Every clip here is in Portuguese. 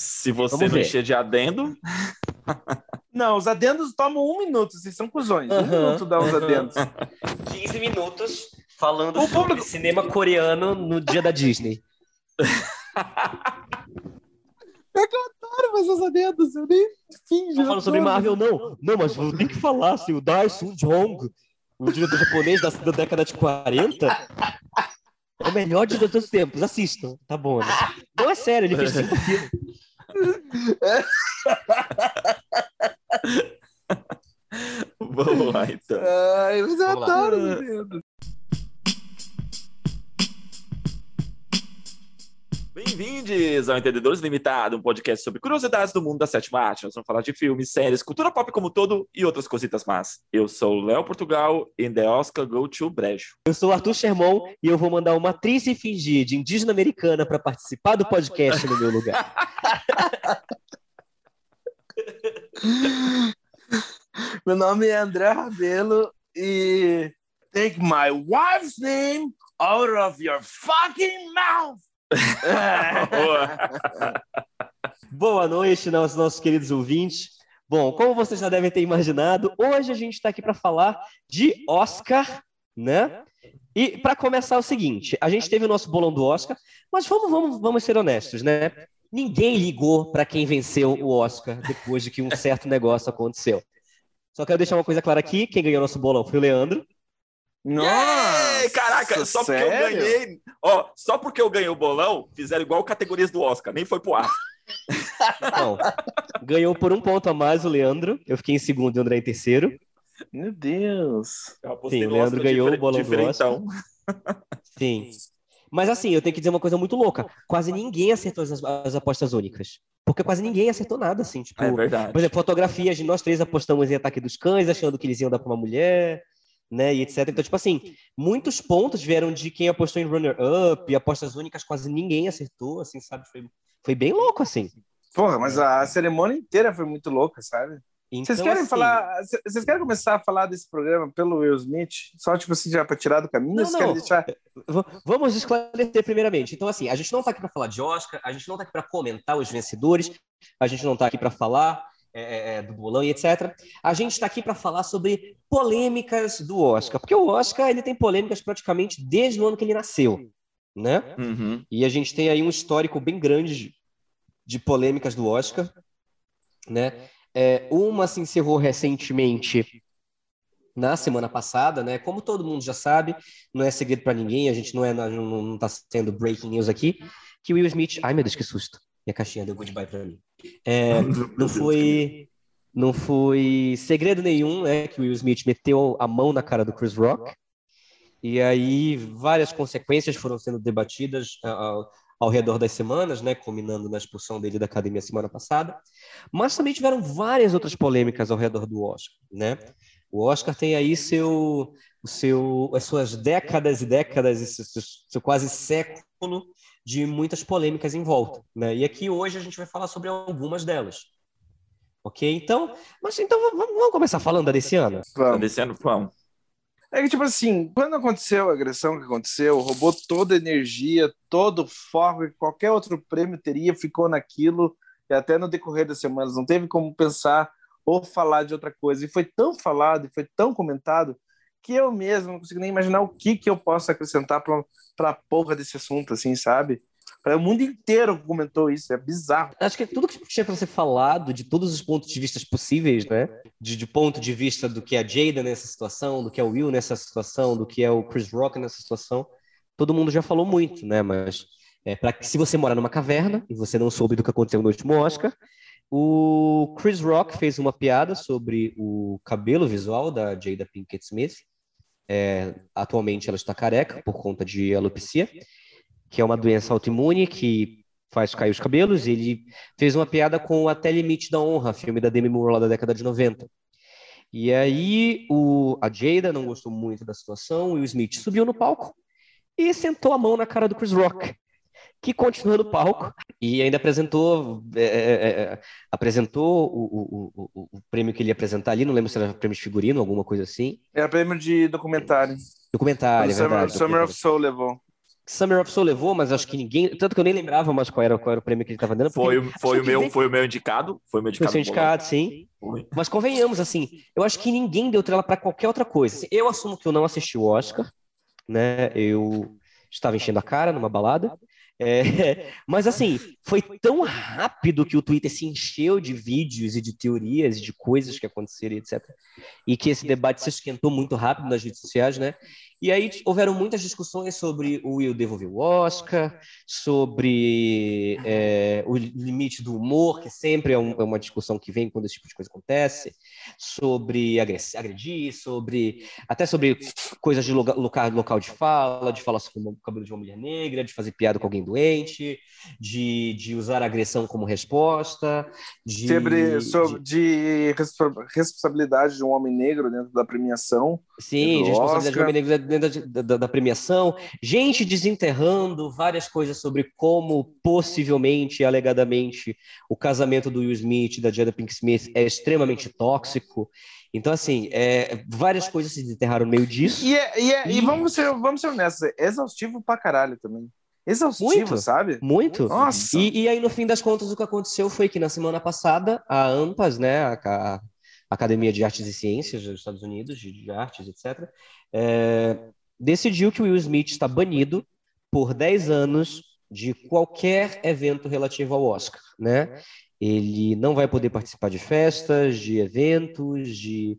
Se você Vamos não ver. encher de adendo, Não, os adendos tomam um minuto, vocês são cuzões. Um minuto dá os adendos. 15 minutos falando O sobre público- cinema coreano no dia da Disney. Para fazer os adendos, eu nem finjo. Não falando sobre Marvel, não. Não, mas vou ter que falar, assim, o Dai Sun Jong, o diretor japonês da, da década de 40, é o melhor diretor dos tempos. Assistam, tá bom, né? Não, é sério, ele fez cinco filmes. vamos lá então. Ai, eu Vamos adoro Bem-vindos ao Entendedores Limitado, um podcast sobre curiosidades do mundo da sétima arte. Nós vamos falar de filmes, séries, cultura pop como um todo e outras cositas más. Eu sou o Léo Portugal e The Oscar Go to Brejo. Eu sou o Arthur Sherman e eu vou mandar uma atriz se fingir de indígena americana para participar do podcast no meu lugar. Meu nome é André Rabelo e take my wife's name out of your fucking mouth. Boa. Noite, nossos, nossos queridos ouvintes. Bom, como vocês já devem ter imaginado, hoje a gente está aqui para falar de Oscar, né? E para começar é o seguinte, a gente teve o nosso bolão do Oscar, mas vamos, vamos, vamos ser honestos, né? Ninguém ligou para quem venceu o Oscar depois de que um certo negócio aconteceu. Só quero deixar uma coisa clara aqui: quem ganhou nosso bolão foi o Leandro. Nossa, Ei, caraca, só porque eu sério? ganhei. Ó, só porque eu ganhei o bolão, fizeram igual categorias do Oscar, nem foi pro ar. Não, ganhou por um ponto a mais o Leandro. Eu fiquei em segundo e o André em terceiro. Meu Deus. Sim, o Leandro Oscar ganhou o bolão do diferentão. Sim. Mas assim, eu tenho que dizer uma coisa muito louca. Quase ninguém acertou as, as apostas únicas. Porque quase ninguém acertou nada, assim. Tipo, É verdade. por exemplo, fotografias de nós três apostamos em Ataque dos Cães, achando que eles iam dar para uma mulher, né? E etc. Então, tipo assim, muitos pontos vieram de quem apostou em runner-up, e apostas únicas quase ninguém acertou, assim, sabe? Foi, foi bem louco, assim. Porra, mas a cerimônia inteira foi muito louca, sabe? Então, Vocês querem assim, falar. Vocês querem começar a falar desse programa pelo Will Smith? Só, tipo assim, já pra tirar do caminho? Não, não. deixar. Vamos esclarecer primeiramente. Então, assim, a gente não está aqui para falar de Oscar, a gente não está aqui para comentar os vencedores, a gente não está aqui para falar é, é, é, do bolão e etc. A gente está aqui para falar sobre polêmicas do Oscar, porque o Oscar ele tem polêmicas praticamente desde o ano que ele nasceu, né? Uhum. E a gente tem aí um histórico bem grande de, polêmicas do Oscar, né? É, uma se encerrou recentemente na semana passada, né? Como todo mundo já sabe, não é segredo para ninguém, a gente não é não, não tá sendo breaking news aqui, que o Will Smith, ai meu Deus que susto, minha caixinha deu goodbye para mim. É, não foi não foi segredo nenhum, né, que o Will Smith meteu a mão na cara do Chris Rock. E aí várias consequências foram sendo debatidas ao, ao redor das semanas, né, culminando na expulsão dele da academia semana passada. Mas também tiveram várias outras polêmicas ao redor do Oscar, né? O Oscar tem aí seu, seu, as suas décadas e décadas, seu, seu quase século de muitas polêmicas em volta, né? E aqui hoje a gente vai falar sobre algumas delas. Ok? Então, mas então vamos, vamos começar falando da desse ano. Vamos. descendo, vamos. É que, tipo assim, quando aconteceu a agressão que aconteceu, roubou toda a energia, todo o foco que qualquer outro prêmio teria, ficou naquilo, e até no decorrer das semanas não teve como pensar ou falar de outra coisa. E foi tão falado e foi tão comentado que eu mesmo não consigo nem imaginar o que, que eu posso acrescentar pra, pra porra desse assunto, assim, sabe? O mundo inteiro comentou isso, é bizarro. Acho que tudo que tinha para ser falado, de todos os pontos de vista possíveis, né? De, de ponto de vista do que é a Jada nessa situação, do que é o Will nessa situação, do que é o Chris Rock nessa situação, todo mundo já falou muito, né? Mas é, para que se você mora numa caverna e você não soube do que aconteceu no último Oscar, o Chris Rock fez uma piada sobre o cabelo visual da Jada Pinkett Smith. É, atualmente ela está careca por conta de alopecia, que é uma doença autoimune que faz cair os cabelos. Ele fez uma piada com Até Limite da Honra, filme da Demi Moore lá da década de 90. E aí o, a Jada não gostou muito da situação, e o Smith subiu no palco e sentou a mão na cara do Chris Rock, que continuou no palco e ainda apresentou é, é, é, apresentou o, o, o, o prêmio que ele ia apresentar ali, não lembro se era prêmio de figurino, alguma coisa assim. Era prêmio de documentário. Documentário, o é Summer, verdade. Summer documentário. of Soul levou. Summer of Soul levou, mas acho que ninguém. Tanto que eu nem lembrava mais qual era, qual era o prêmio que ele estava dando. Foi, foi, o meu, foi o meu indicado. Foi o meu indicado. Foi o indicado, sim. Foi. Mas convenhamos, assim, eu acho que ninguém deu trela para qualquer outra coisa. Eu assumo que eu não assisti o Oscar, né? Eu estava enchendo a cara numa balada. É, mas assim, foi tão rápido que o Twitter se encheu de vídeos e de teorias e de coisas que aconteceram, etc. E que esse debate se esquentou muito rápido nas redes sociais, né? E aí houveram muitas discussões sobre o Will devolver o Oscar, sobre é, o limite do humor, que sempre é, um, é, uma discussão que vem quando esse tipo de coisa acontece, sobre agredir, sobre até sobre coisas de local, local de fala, de falar sobre o cabelo de uma mulher negra, de fazer piada com alguém doente, de, de usar a agressão como resposta, de, sobre, sobre de, de responsabilidade de um homem negro dentro da premiação. Sim, de responsabilidade de um homem negro dentro da, da, da, premiação, gente desenterrando várias coisas sobre como possivelmente, alegadamente, o casamento do Will Smith e da Jada Pink Smith é extremamente tóxico. Então, assim, é, várias coisas se desenterraram no meio disso. E, é, e, é, e... e vamos, ser, vamos ser honestos, é exaustivo pra caralho também. Exaustivo, muito, sabe? Muito. Nossa. E, e, aí, no fim das contas, o que aconteceu foi que na semana passada, a AMPAS, né, a, a Academia de Artes e Ciências dos Estados Unidos, de, de artes, etc., é, decidiu que o Will Smith está banido por 10 anos de qualquer evento relativo ao Oscar, né? Ele não vai poder participar de festas, de eventos, de,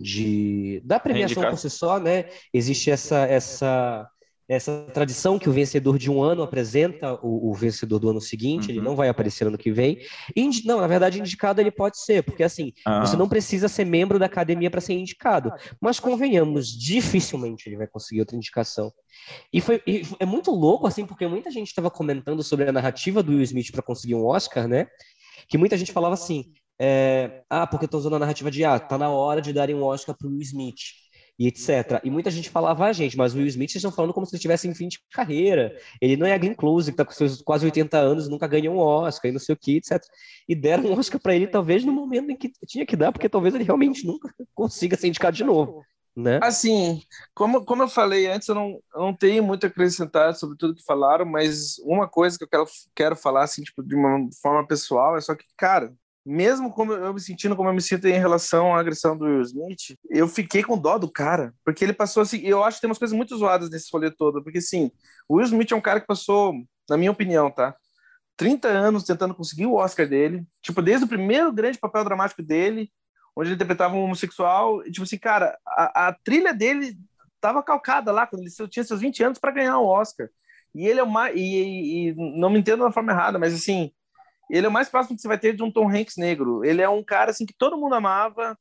de da premiação por si só, né? Existe essa essa essa tradição que o vencedor de um ano apresenta o, o vencedor do ano seguinte, uhum. ele não vai aparecer ano que vem. Indi não, na verdade, indicado ele pode ser, porque assim, ah. você não precisa ser membro da academia para ser indicado. Mas convenhamos, dificilmente ele vai conseguir outra indicação. E foi e é muito louco, assim, porque muita gente estava comentando sobre a narrativa do Will Smith para conseguir um Oscar, né? Que muita gente falava assim: é, ah, porque eu tô usando a narrativa de ah, tá na hora de darem um Oscar pro Will Smith e etc. E muita gente falava, ah, gente, mas o Will Smith, vocês estão falando como se ele tivesse em fim de carreira. Ele não é a Glenn Close, que está com seus quase 80 anos nunca ganhou um Oscar e não sei o que, etc. E deram um Oscar para ele, talvez, no momento em que tinha que dar, porque talvez ele realmente nunca consiga ser indicado de novo. Né? Assim, como, como eu falei antes, eu não, eu não tenho muito a acrescentar sobre tudo que falaram, mas uma coisa que eu quero, quero falar, assim, tipo, de uma forma pessoal, é só que, cara, mesmo como eu me sentindo como eu me sinto em relação à agressão do Will Smith, eu fiquei com dó do cara, porque ele passou assim, eu acho que tem umas coisas muito zoadas nesse rolê todo, porque assim, o Will Smith é um cara que passou, na minha opinião, tá? 30 anos tentando conseguir o Oscar dele, tipo, desde o primeiro grande papel dramático dele, onde ele interpretava um homossexual, e, tipo assim, cara, a, a trilha dele tava calcada lá, quando ele tinha seus 20 anos para ganhar o Oscar. E ele é o mais. E, e, não me entendo da forma errada, mas assim, ele é o mais próximo que você vai ter de um Tom Hanks negro. Ele é um cara assim que todo mundo amava,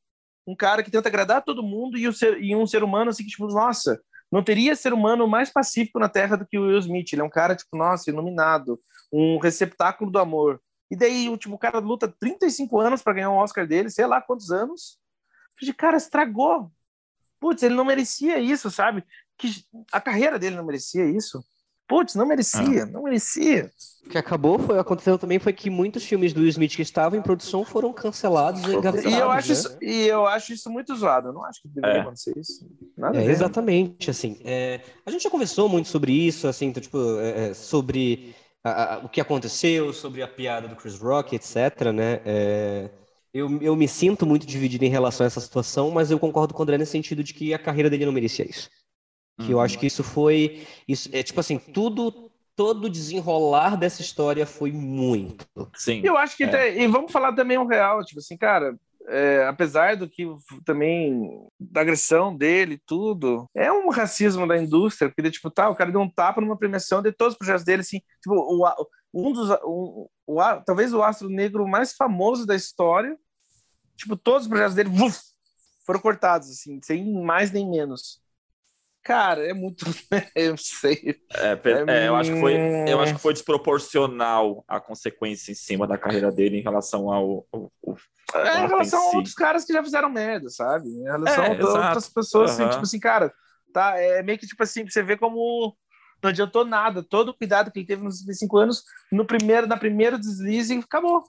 um cara que tenta agradar todo mundo e, o ser, e um ser humano assim que tipo, nossa, não teria ser humano mais pacífico na Terra do que o Will Smith. Ele é um cara tipo, nossa, iluminado, um receptáculo do amor. E daí o cara luta 35 anos para ganhar um Oscar dele, sei lá quantos anos. De cara estragou. Putz, ele não merecia isso, sabe? Que a carreira dele não merecia isso. Putz, não merecia, ah. não merecia. O que acabou foi aconteceu também foi que muitos filmes do Will Smith que estavam em produção foram cancelados e engavetados. E eu acho, né? isso, e eu acho isso muito zoado. Eu não acho que deveria é. acontecer isso. É, exatamente, assim. É, a gente já conversou muito sobre isso, assim, então, tipo, é, é, sobre a, a, o que aconteceu, sobre a piada do Chris Rock, etc, né? É, eu, eu me sinto muito dividido em relação a essa situação, mas eu concordo com o André nesse sentido de que a carreira dele não merecia isso. Que uhum. eu acho que isso foi. Isso, é tipo assim, tudo. Todo desenrolar dessa história foi muito. Sim. Eu acho que. É. Tem, e vamos falar também o real, tipo assim, cara. É, apesar do que também da agressão dele tudo, é um racismo da indústria, porque tipo, tá, o cara deu um tapa numa premiação de todos os projetos dele, assim, tipo, o, um dos, um, o, talvez o astro negro mais famoso da história, tipo, todos os projetos dele uf, foram cortados, assim, sem mais nem menos. Cara, é muito. eu sei. É, é, eu, acho que foi, eu acho que foi desproporcional a consequência em cima da carreira dele em relação ao. ao, ao é, em relação a outros caras que já fizeram merda, sabe? Em relação é, a outras pessoas, uhum. assim, tipo assim, cara, tá? É meio que tipo assim, você vê como não adiantou nada. Todo o cuidado que ele teve nos 25 anos, no primeiro, na primeira deslize, acabou.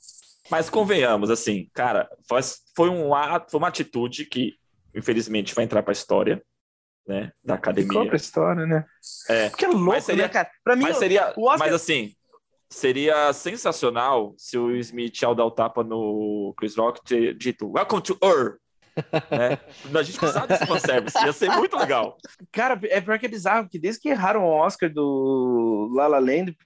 Mas convenhamos, assim, cara, foi, foi, um, foi uma atitude que, infelizmente, vai entrar para a história né, da Ficou academia. pra história, né? É. Porque é louco, Mas seria- né, cara? Pra mim, Mas seria, o Oscar- mas assim, seria sensacional se o Smith, ao dar o tapa no Chris Rock, ter dito Welcome to Earth. né? A gente precisava desse fanservice, ia ser muito legal. Cara, é pior que é bizarro, porque desde que erraram o Oscar do La La Land,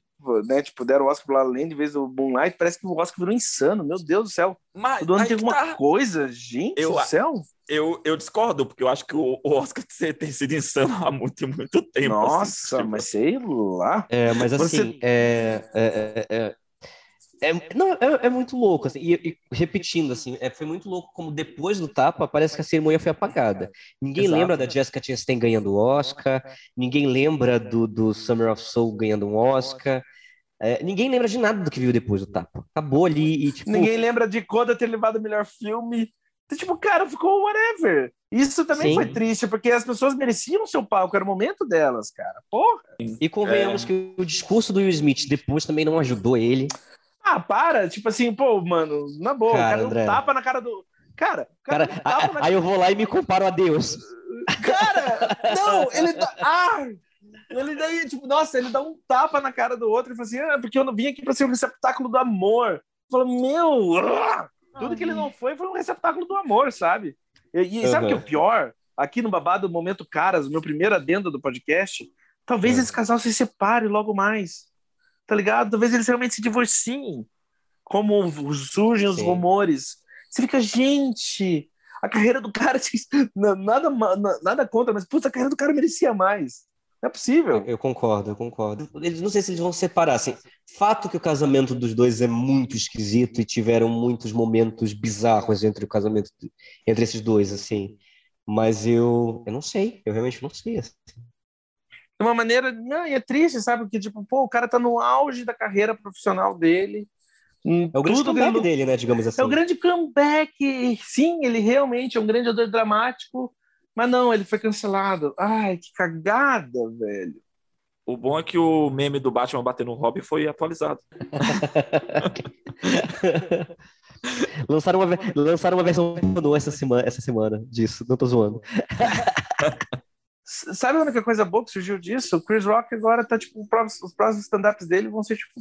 né? Tipo, deram o Oscar pro La La Land em vez do Moonlight, parece que o Oscar virou insano. Meu Deus do céu. Mas Todo ano tem que alguma tá. coisa, gente Eu- do céu. Eu, eu discordo, porque eu acho que o, Oscar tem sido insano há muito, muito tempo. assim, Nossa, tipo, mas sei lá. É, mas assim, Você- é, é, é, é- é- não, é, é muito louco, assim, e, e repetindo, assim, é, foi muito louco como depois do tapa parece que a cerimônia foi apagada. Ninguém Exato. lembra da Jessica Chastain ganhando o Oscar, ninguém lembra do, do Summer of Soul ganhando um Oscar, é, ninguém lembra de nada do que viu depois do tapa. Acabou ali e, tipo, Ninguém lembra de Coda ter levado o melhor filme. Então, Tipo, cara, ficou whatever. Isso também Sim. foi triste, porque as pessoas mereciam o seu palco, era o momento delas, cara. Porra. e convenhamos que o discurso do Will Smith depois também não ajudou ele. Ah, para. Tipo assim, pô, mano, na boa, Cara, o cara André. um tapa na cara do. Cara, Cara, um tapa na aí eu vou lá e me comparo a Deus. Cara, não, ele dá. Ah! Ele daí, tipo, nossa, ele dá um tapa na cara do outro e fala assim: ah, porque eu não vim aqui pra ser um receptáculo do amor. Fala, meu, ah! Tudo que ele não foi foi um receptáculo do amor, sabe? E, e sabe o que é o Uhum. pior? Aqui no Babado Momento Caras, meu primeiro adendo do podcast, talvez Uhum. esse casal se separe logo mais. Tá ligado? Talvez eles realmente se divorciem. Como surgem os Sim. rumores. Você fica, gente, a carreira do cara na- nada, nada contra, mas putz, a carreira do cara merecia mais. Não é possível. Eu concordo, eu concordo. Eles não sei se eles vão separar, assim. Fato que o casamento dos dois é muito esquisito e tiveram muitos momentos bizarros entre o casamento entre esses dois, assim. Mas eu, eu não sei, eu realmente não sei. assim. De uma maneira, não, e é triste, sabe? Porque, tipo, pô, o cara tá no auge da carreira profissional dele. Hum, É o grande comeback ele- dele, né, digamos assim. É o grande comeback. Sim, ele realmente é um grande ator dramático. Mas não, ele foi cancelado. Ai, que cagada, velho. O bom é que o meme do Batman batendo no Robin foi atualizado. lançaram, uma, lançaram uma versão pornô essa semana, essa semana disso, não tô zoando. Sabe a única coisa boa que surgiu disso? O Chris Rock agora tá, tipo, os próximos- os próximos stand-ups dele vão ser, tipo,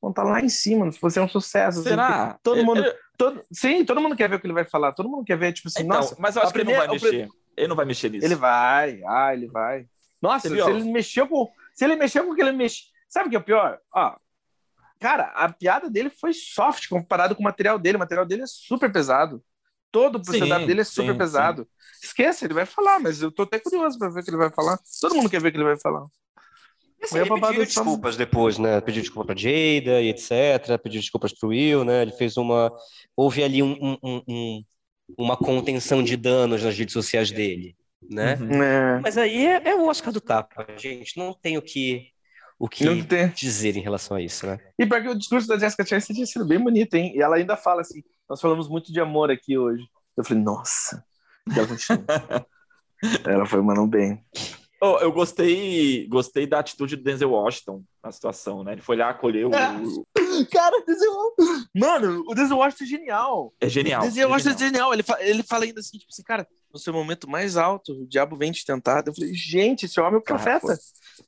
vão estar lá em cima, se você é um sucesso. assim, Será? todo Ele- mundo- ele- todo- sim, todo mundo quer ver o que ele vai falar. Todo mundo quer ver, tipo assim, Então, nossa, mas eu acho que ele não vai mexer. Ele não vai mexer nisso. ele vai, ah, ele vai. Nossa, se ele mexeu com. Se ele mexeu com o que ele mexeu. Sabe o que é o pior? Ó, cara, a piada dele foi soft comparado com o material dele. O material dele é super pesado. Todo o Sim, stand-up dele é super sim, pesado. Esqueça, ele vai falar, mas eu tô até curioso pra ver o que ele vai falar. Todo mundo quer ver o que ele vai falar. Assim, Foi ele a babada pediu desculpas depois, né? Pediu desculpa pra Jada e etc. Pediu desculpas pro Will, né? Ele fez uma. Houve ali um, um- um- um- uma contenção de danos nas redes sociais dele, né? Uhum. É, Mas aí é, é o Oscar do tapa, gente. Não tem o que, o que não tem. dizer em relação a isso, né? E porque o discurso da Jessica Chastain tinha sido bem bonito, hein? E ela ainda fala assim: nós falamos muito de amor aqui hoje. Eu falei, nossa. E ela continua. ela foi, mandando bem. Oh, eu gostei, gostei da atitude do Denzel Washington na situação, né? Ele foi lá, acolheu. É. o- Cara, o Denzel... Mano, o Denzel Washington é genial. É genial. O Denzel é Washington é genial. genial. Ele, fa- ele fala ainda assim, tipo assim, cara, no seu momento mais alto, o diabo vem te tentar. Eu falei, gente, esse homem é o Cara, profeta.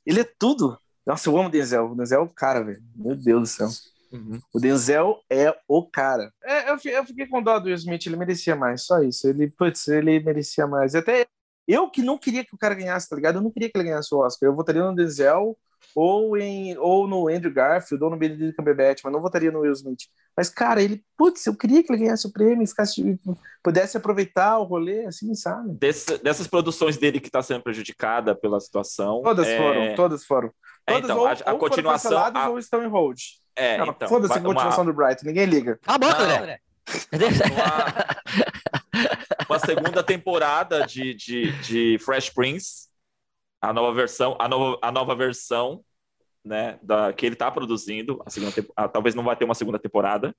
Ele é tudo. Nossa, eu amo o Denzel. O Denzel é o cara, velho. Meu Deus do céu. Uhum. O Denzel é o cara. É, eu, eu fiquei com dó do Will Smith, ele merecia mais, só isso. Ele, putz, ele merecia mais. Até eu que não queria que o cara ganhasse, tá ligado? Eu não queria que ele ganhasse o Oscar. Eu votaria no Denzel ou, em, ou no Andrew Garfield ou no Benedict Cumberbatch, mas não votaria no Will Smith. Mas, cara, ele, putz, eu queria que ele ganhasse o prêmio e ficasse, pudesse aproveitar o rolê, assim, sabe? Desse- dessas produções dele que está sendo prejudicada pela situação. Todas é, foram, todas foram. é, Todas então, ou, a, a ou foram continuação. canceladas a- ou estão em hold. é, Não, então, Foda-se a uma- continuação do Bright, ninguém liga. Ah, bota, Não. André! uma, segunda temporada de, de, de Fresh Prince, a nova versão, a nova, a nova versão, né, da, que ele está produzindo, a segunda ah, talvez não vai ter uma segunda temporada.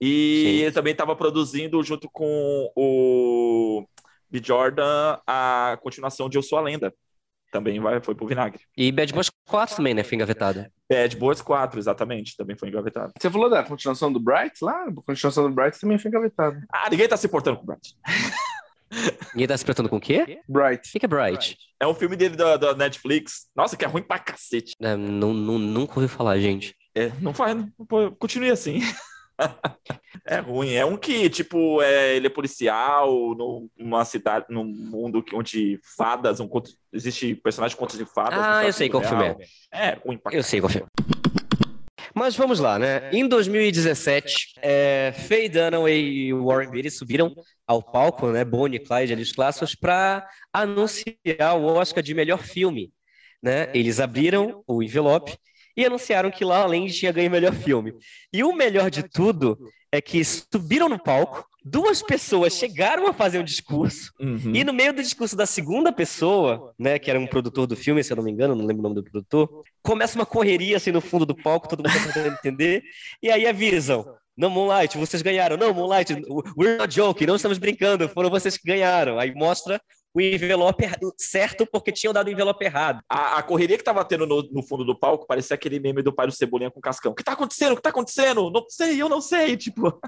E Sim. ele também estava produzindo junto com o B. Jordan a continuação de Eu Sou a Lenda. Também vai, foi pro vinagre. E Bad Boys 4 também, né? Foi engavetada. Bad Boys 4, exatamente, também foi engavetado. Você falou da continuação do Bright lá? A continuação do Bright também foi engavetada. Ah, ninguém tá se importando com o Brad. Ninguém tá se pretendo com o quê? Bright. O que que é Bright? É um filme dele da, da Netflix. Nossa, que é ruim pra cacete. É, não, não- nunca ouvi falar, gente. É, não faz, não, continue assim. É ruim. É um que, tipo, é, ele é policial no- numa cidade, num mundo que- onde fadas, um conto, existe personagem de contos de fadas. Ah, eu sei qual filme real. É ruim pra Eu sei qual filme. Mas vamos lá, né? Em 2017, é, Faye Dunaway e Warren Beatty subiram ao palco, né? Bonnie e Clyde ali os clássicos, para anunciar o Oscar de melhor filme, né? Eles abriram o envelope e anunciaram que La La Land tinha ganho o melhor filme. E o melhor de tudo é que subiram no palco, duas pessoas chegaram a fazer um discurso Uhum. e no meio do discurso da segunda pessoa, né, que era um produtor do filme, se eu não me engano, não lembro o nome do produtor, começa uma correria assim no fundo do palco, todo mundo tá tentando entender, e aí avisam. Não, Moonlight, vocês ganharam. Não, Moonlight, we're not joking, não estamos brincando, foram vocês que ganharam. Aí mostra o envelope certo porque tinham dado o envelope errado. A, a correria que tava tendo no, no fundo do palco parecia aquele meme do pai do Cebolinha com cascão. O que tá acontecendo? O que tá acontecendo? Não sei, eu não sei. Tipo,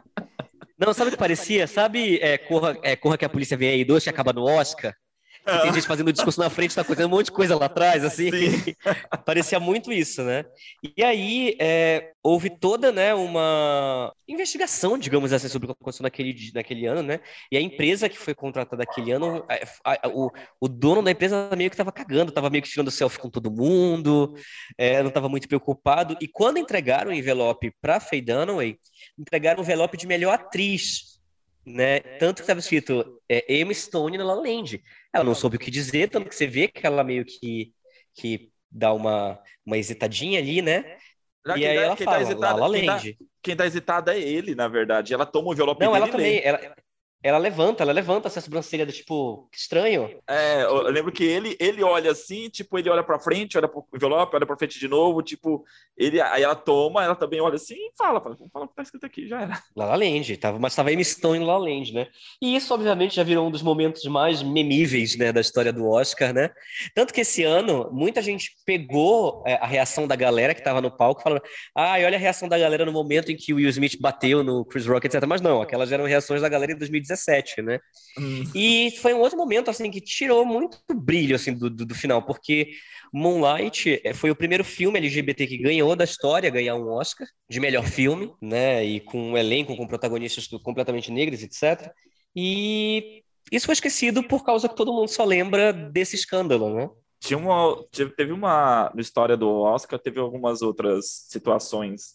Não, sabe o que parecia? Sabe é, Corra, é, Corra que a polícia vem aí, dois que acaba no Oscar? E tem gente fazendo discurso na frente, tá acontecendo um monte de coisa lá atrás, assim. Sim. Parecia muito isso, né? E aí é, houve toda né, uma investigação, digamos assim, sobre o que aconteceu naquele, naquele ano, né? E a empresa que foi contratada aquele ano, a- a- o, o dono da empresa meio que estava cagando, estava meio que tirando selfie com todo mundo, é, não estava muito preocupado. E quando entregaram o envelope para Faye Dunaway, entregaram o envelope de melhor atriz. Né? Tanto que estava escrito é, Emma Stone na La La Land. Ela não soube o que dizer, tanto que você vê que ela meio que, que dá uma, uma hesitadinha ali, né? Já e aí tá- ela tá fala, hesitado- La La quem tá- Land. quem tá hesitado é ele, na verdade. Ela toma o envelope Não, ela também, ela, ela levanta, ela levanta essa sobrancelha do tipo, que estranho. É, eu lembro que ele, ele olha assim, tipo, ele olha pra frente, olha pro envelope, olha pra frente de novo, tipo, ele, aí ela toma, ela também olha assim e fala, fala, fala o que tá escrito aqui, já era. La La Land, tava, mas tava Emma Stone em La La Land, né? E isso, obviamente, já virou um dos momentos mais memíveis, né, da história do Oscar, né? Tanto que esse ano, muita gente pegou é, a reação da galera que tava no palco, falando, ah, e olha a reação da galera no momento em que o Will Smith bateu no Chris Rock, etc. Mas não, aquelas eram reações da galera em 2017, né? E foi um outro momento, assim, que tirou muito brilho, assim, do, do, do final, porque Moonlight eh, foi o primeiro filme LGBT que ganhou da história, ganhar um Oscar de melhor filme, né, e com um elenco, com protagonistas completamente negros, etc. E isso foi esquecido por causa que todo mundo só lembra desse escândalo, né? Tinha uma, teve uma, na história do Oscar, teve algumas outras situações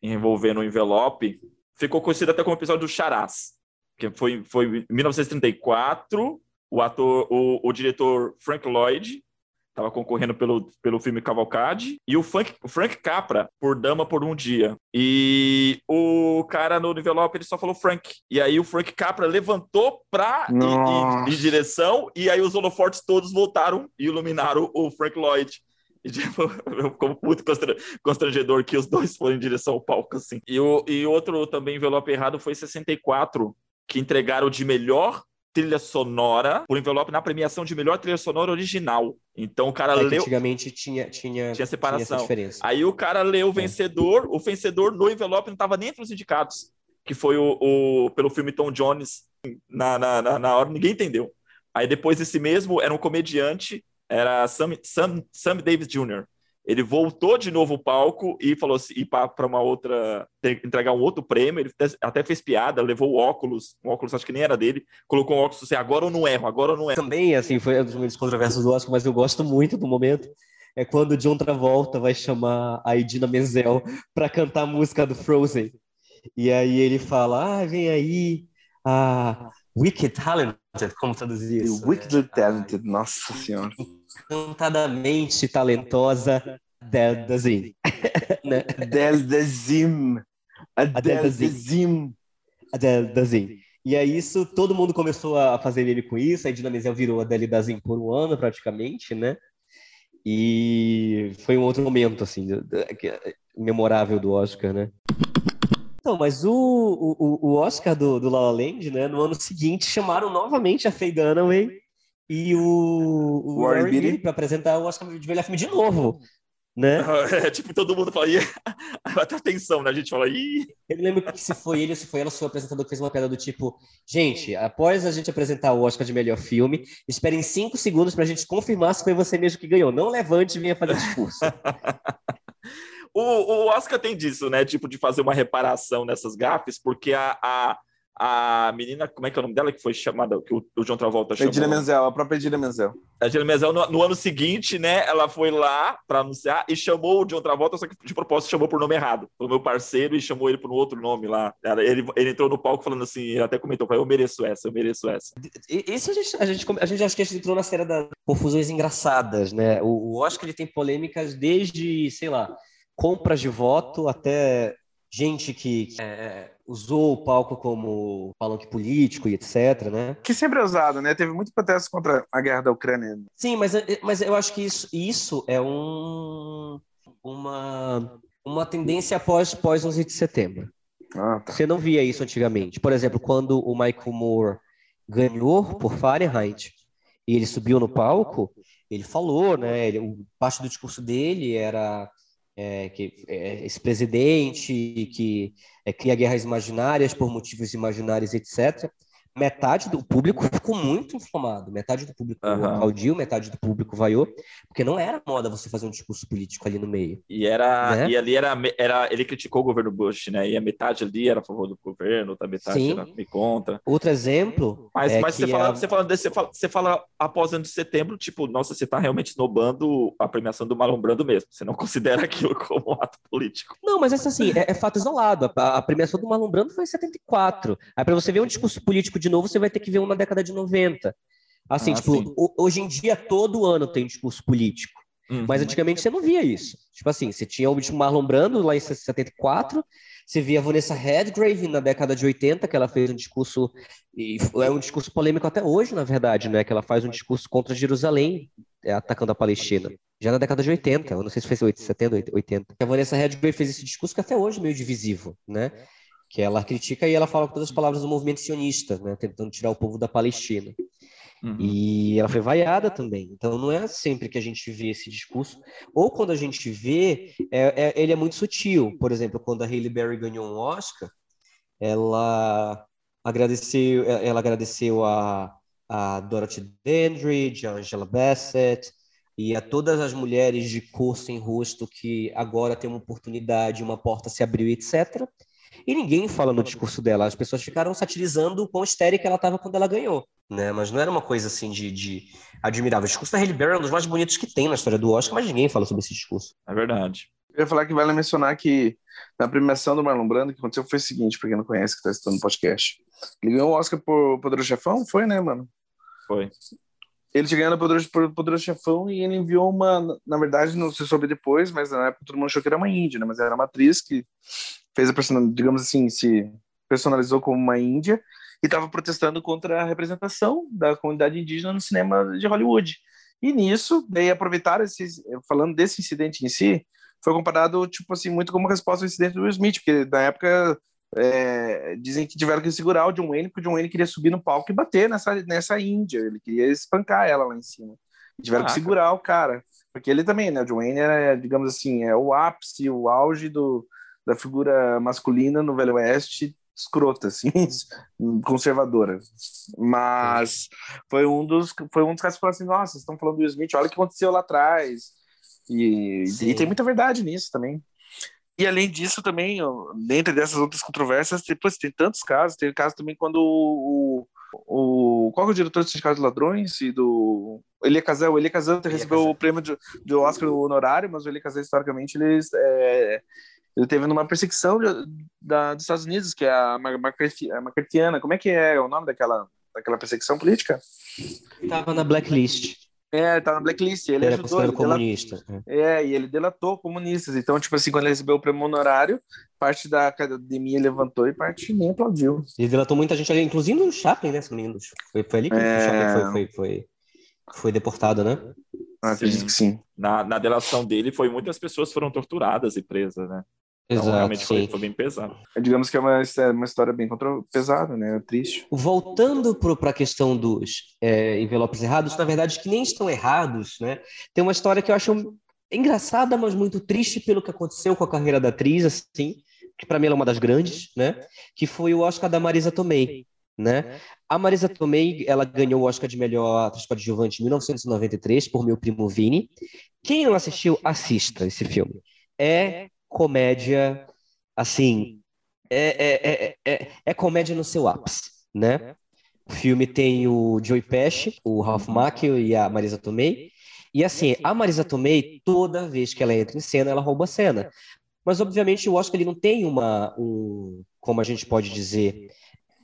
envolvendo o envelope. Ficou conhecido até como episódio do Charás, que foi, foi em 1934, o ator, o, o diretor Frank Lloyd estava concorrendo pelo, pelo filme Cavalcade, e o Frank, o Frank Capra por Dama por um Dia. E o cara no envelope ele só falou Frank. E aí o Frank Capra levantou pra ir- em direção, e aí os holofortes todos voltaram e iluminaram o Frank Lloyd. E, tipo, como muito constra- constrangedor que os dois foram em direção ao palco, assim. E, o, e outro também envelope errado foi 64, que entregaram de melhor trilha sonora por envelope na premiação de melhor trilha sonora original. Então o cara É leu. antigamente tinha, tinha, Tinha separação. diferença. Aí o cara leu o vencedor, o vencedor no envelope não estava nem entre os indicados, que foi o, o- pelo filme Tom Jones na, na, na, na hora, ninguém entendeu. Aí depois esse mesmo era um comediante, era Sam, Sam, Sam Davis Jr. Ele voltou de novo ao palco e falou assim, e para uma outra, entregar um outro prêmio, ele até- fez piada, levou o óculos, um óculos acho que nem era dele, colocou um óculos assim, agora eu não erro, agora eu não erro. Também, assim, foi um dos momentos controversos do Oscar, mas eu gosto muito do momento. É quando o John Travolta vai chamar a Idina Menzel para cantar a música do Frozen. E aí ele fala: Ah, vem aí a Wicked Talented, como traduzir isso? Wicked Talented, nossa senhora. Cantadamente talentosa Zim. né? Deldezim. A Deldezim. Deldezim. A Delta Zim. E aí isso, todo mundo começou a fazer ele com isso, a Idina Menzel virou a Delta Zim por um ano praticamente, né? E foi um outro momento, assim, memorável do Oscar, né? Então, mas o, o, o Oscar do, do La La Land, né, no ano seguinte, chamaram novamente a Faye Dunaway e o, o Warren Warren Beatty. Para apresentar o Oscar de melhor filme de novo. né? É, tipo, todo mundo fala, até atenção, né? A gente fala, ih. Eu lembro que se foi ele ou se foi ela, o apresentador que fez uma piada do tipo: gente, após a gente apresentar o Oscar de melhor filme, esperem cinco segundos pra gente confirmar se foi você mesmo que ganhou. Não levante e venha fazer discurso. o, o Oscar tem disso, né? Tipo, de fazer uma reparação nessas gafes, porque a, a a menina, como é que é o nome dela, que foi chamada, que o, o John Travolta chamou? Edina Menzel, a própria Edina Menzel. A Edina Menzel, no, no, ano seguinte, né, ela foi lá para anunciar e chamou o John Travolta, só que de propósito chamou por nome errado, pelo meu parceiro, e chamou ele por um outro nome lá. Ele, ele entrou no palco falando assim, ele até comentou, eu mereço essa, eu mereço essa. Isso a gente, a gente, a gente acho que a gente entrou na série das confusões engraçadas, né? O, o Oscar, ele tem polêmicas desde, sei lá, compras de voto até gente que é, usou o palco como palanque político e etc, né? Que sempre é usado, né? Teve muito protesto contra a guerra da Ucrânia. Sim, mas, mas eu acho que isso, isso é um, uma, uma tendência após, após 11 de setembro. Ah, tá. Você não via isso antigamente. Por exemplo, quando o Michael Moore ganhou por Fahrenheit e ele subiu no palco, ele falou, né? Ele, parte do discurso dele era é, que é, esse presidente que é, cria guerras imaginárias por motivos imaginários, etc metade do público ficou muito inflamado. Metade do público uhum. aplaudiu, metade do público vaiou, porque não era moda você fazer um discurso político ali no meio. E era né? e ali era, era ele criticou o governo Bush, né? E a metade ali era a favor do governo, outra metade Sim. era me contra. Outro exemplo. Mas, é mas você, fala, a... você fala você fala, você fala após ano de setembro, tipo, nossa, você tá realmente snobando a premiação do Malombrando mesmo. Você não considera aquilo como um ato político. Não, mas essa assim, é, é fato isolado. A, a premiação do Malombrando foi em 74. Aí para você ver um discurso político de novo, você vai ter que ver um na década de 90. Assim, ah, tipo, hoje em dia todo ano tem discurso político. Uhum. Mas antigamente você não via isso. Tipo assim, você tinha o Marlon Brando lá em 74, você via a Vanessa Redgrave na década de 80, que ela fez um discurso, e é um discurso polêmico até hoje, na verdade, né? Que ela faz um discurso contra Jerusalém, é, atacando a Palestina. Já na década de 80, eu não sei se foi 70, 80. A Vanessa Redgrave fez esse discurso que até hoje é meio divisivo, né? Que ela critica e ela fala com todas as palavras do movimento sionista, né, tentando tirar o povo da Palestina. Uhum. E ela foi vaiada também. Então não é sempre que a gente vê esse discurso. Ou quando a gente vê, é, é, ele é muito sutil. Por exemplo, quando a Hailey Berry ganhou um Oscar, ela agradeceu, ela agradeceu a, a Dorothy Dandridge, a Angela Bassett e a todas as mulheres de cor sem rosto que agora têm uma oportunidade, uma porta se abriu, etc. E ninguém fala no discurso dela. As pessoas ficaram satirizando o quão histérica ela estava quando ela ganhou. Né? Mas não era uma coisa assim de, de admirável. O discurso da Halle Berry é um dos mais bonitos que tem na história do Oscar, mas ninguém fala sobre esse discurso. É verdade. Eu ia falar que vale mencionar que na premiação do Marlon Brando, o que aconteceu foi o seguinte, para quem não conhece, que está assistindo o podcast. Ele ganhou o Oscar por Poderoso Chefão? Foi, né, mano? Foi. Ele tinha ganhado o Poderoso, Poderoso Chefão e ele enviou uma. Na verdade, não se soube depois, mas na época todo mundo achou que era uma índia, né? Mas era uma atriz que fez a person... digamos assim, se personalizou como uma índia e estava protestando contra a representação da comunidade indígena no cinema de Hollywood. E nisso, daí aproveitaram esse, falando desse incidente em si, foi comparado tipo assim muito como resposta ao incidente do Will Smith, porque na época é, dizem que tiveram que segurar o John Wayne, porque o John Wayne queria subir no palco e bater nessa, nessa índia, ele queria espancar ela lá em cima. E tiveram Caraca. que segurar o cara, porque ele também, né, o John Wayne era, digamos assim, é o ápice, o auge do, da figura masculina no Velho Oeste escrota, assim, conservadora. Mas foi um dos, foi um dos casos que falou assim, nossa, vocês estão falando do Smith, olha o que aconteceu lá atrás. E, e, tem muita verdade nisso também. E além disso também, dentro dessas outras controvérsias, depois tem tantos casos, tem caso também quando o, o, qual é o diretor do Sindicato de Ladrões e do Elia Kazan, o Elia Kazan recebeu o prêmio de, de Oscar honorário, mas o Elia Kazan historicamente ele é, ele teve numa perseguição de, da, dos Estados Unidos, que é a, McCarthyana. Como é que é o nome daquela, daquela perseguição política? Estava na blacklist. É, ele estava na blacklist. Ele, ele ajudou. Ele comunista. Delatou, é. é, e ele delatou comunistas. Então, tipo assim, quando ele recebeu o prêmio honorário, parte da academia levantou e parte nem aplaudiu. Ele delatou muita gente ali, inclusive o Chaplin, né, Lindos. Foi, foi ali que é... o Chaplin foi, foi, foi, foi deportado, né? Ah, acredito sim. que sim. Na, na delação dele, foi muitas pessoas foram torturadas e presas, né? Então, Exato, realmente foi, foi, bem pesado. É, digamos que é uma, é uma história bem contra... pesada, né? Triste. Voltando para a questão dos é, envelopes errados, na verdade, que nem estão errados, né? Tem uma história que eu acho engraçada, mas muito triste pelo que aconteceu com a carreira da atriz, assim, que para mim ela é uma das grandes, né? Que foi o Oscar da Marisa Tomei, né? A Marisa Tomei, ela ganhou o Oscar de melhor atriz coadjuvante em 1993 por Meu Primo Vini. Quem não assistiu, assista esse filme. É comédia, assim, é, é, é, é, é comédia no seu ápice, né? O filme tem o Joey Pesci, o Ralph Macchio e a Marisa Tomei. E assim, a Marisa Tomei, toda vez que ela entra em cena, ela rouba a cena. Mas, obviamente, o Oscar ele não tem uma, um, como a gente pode dizer,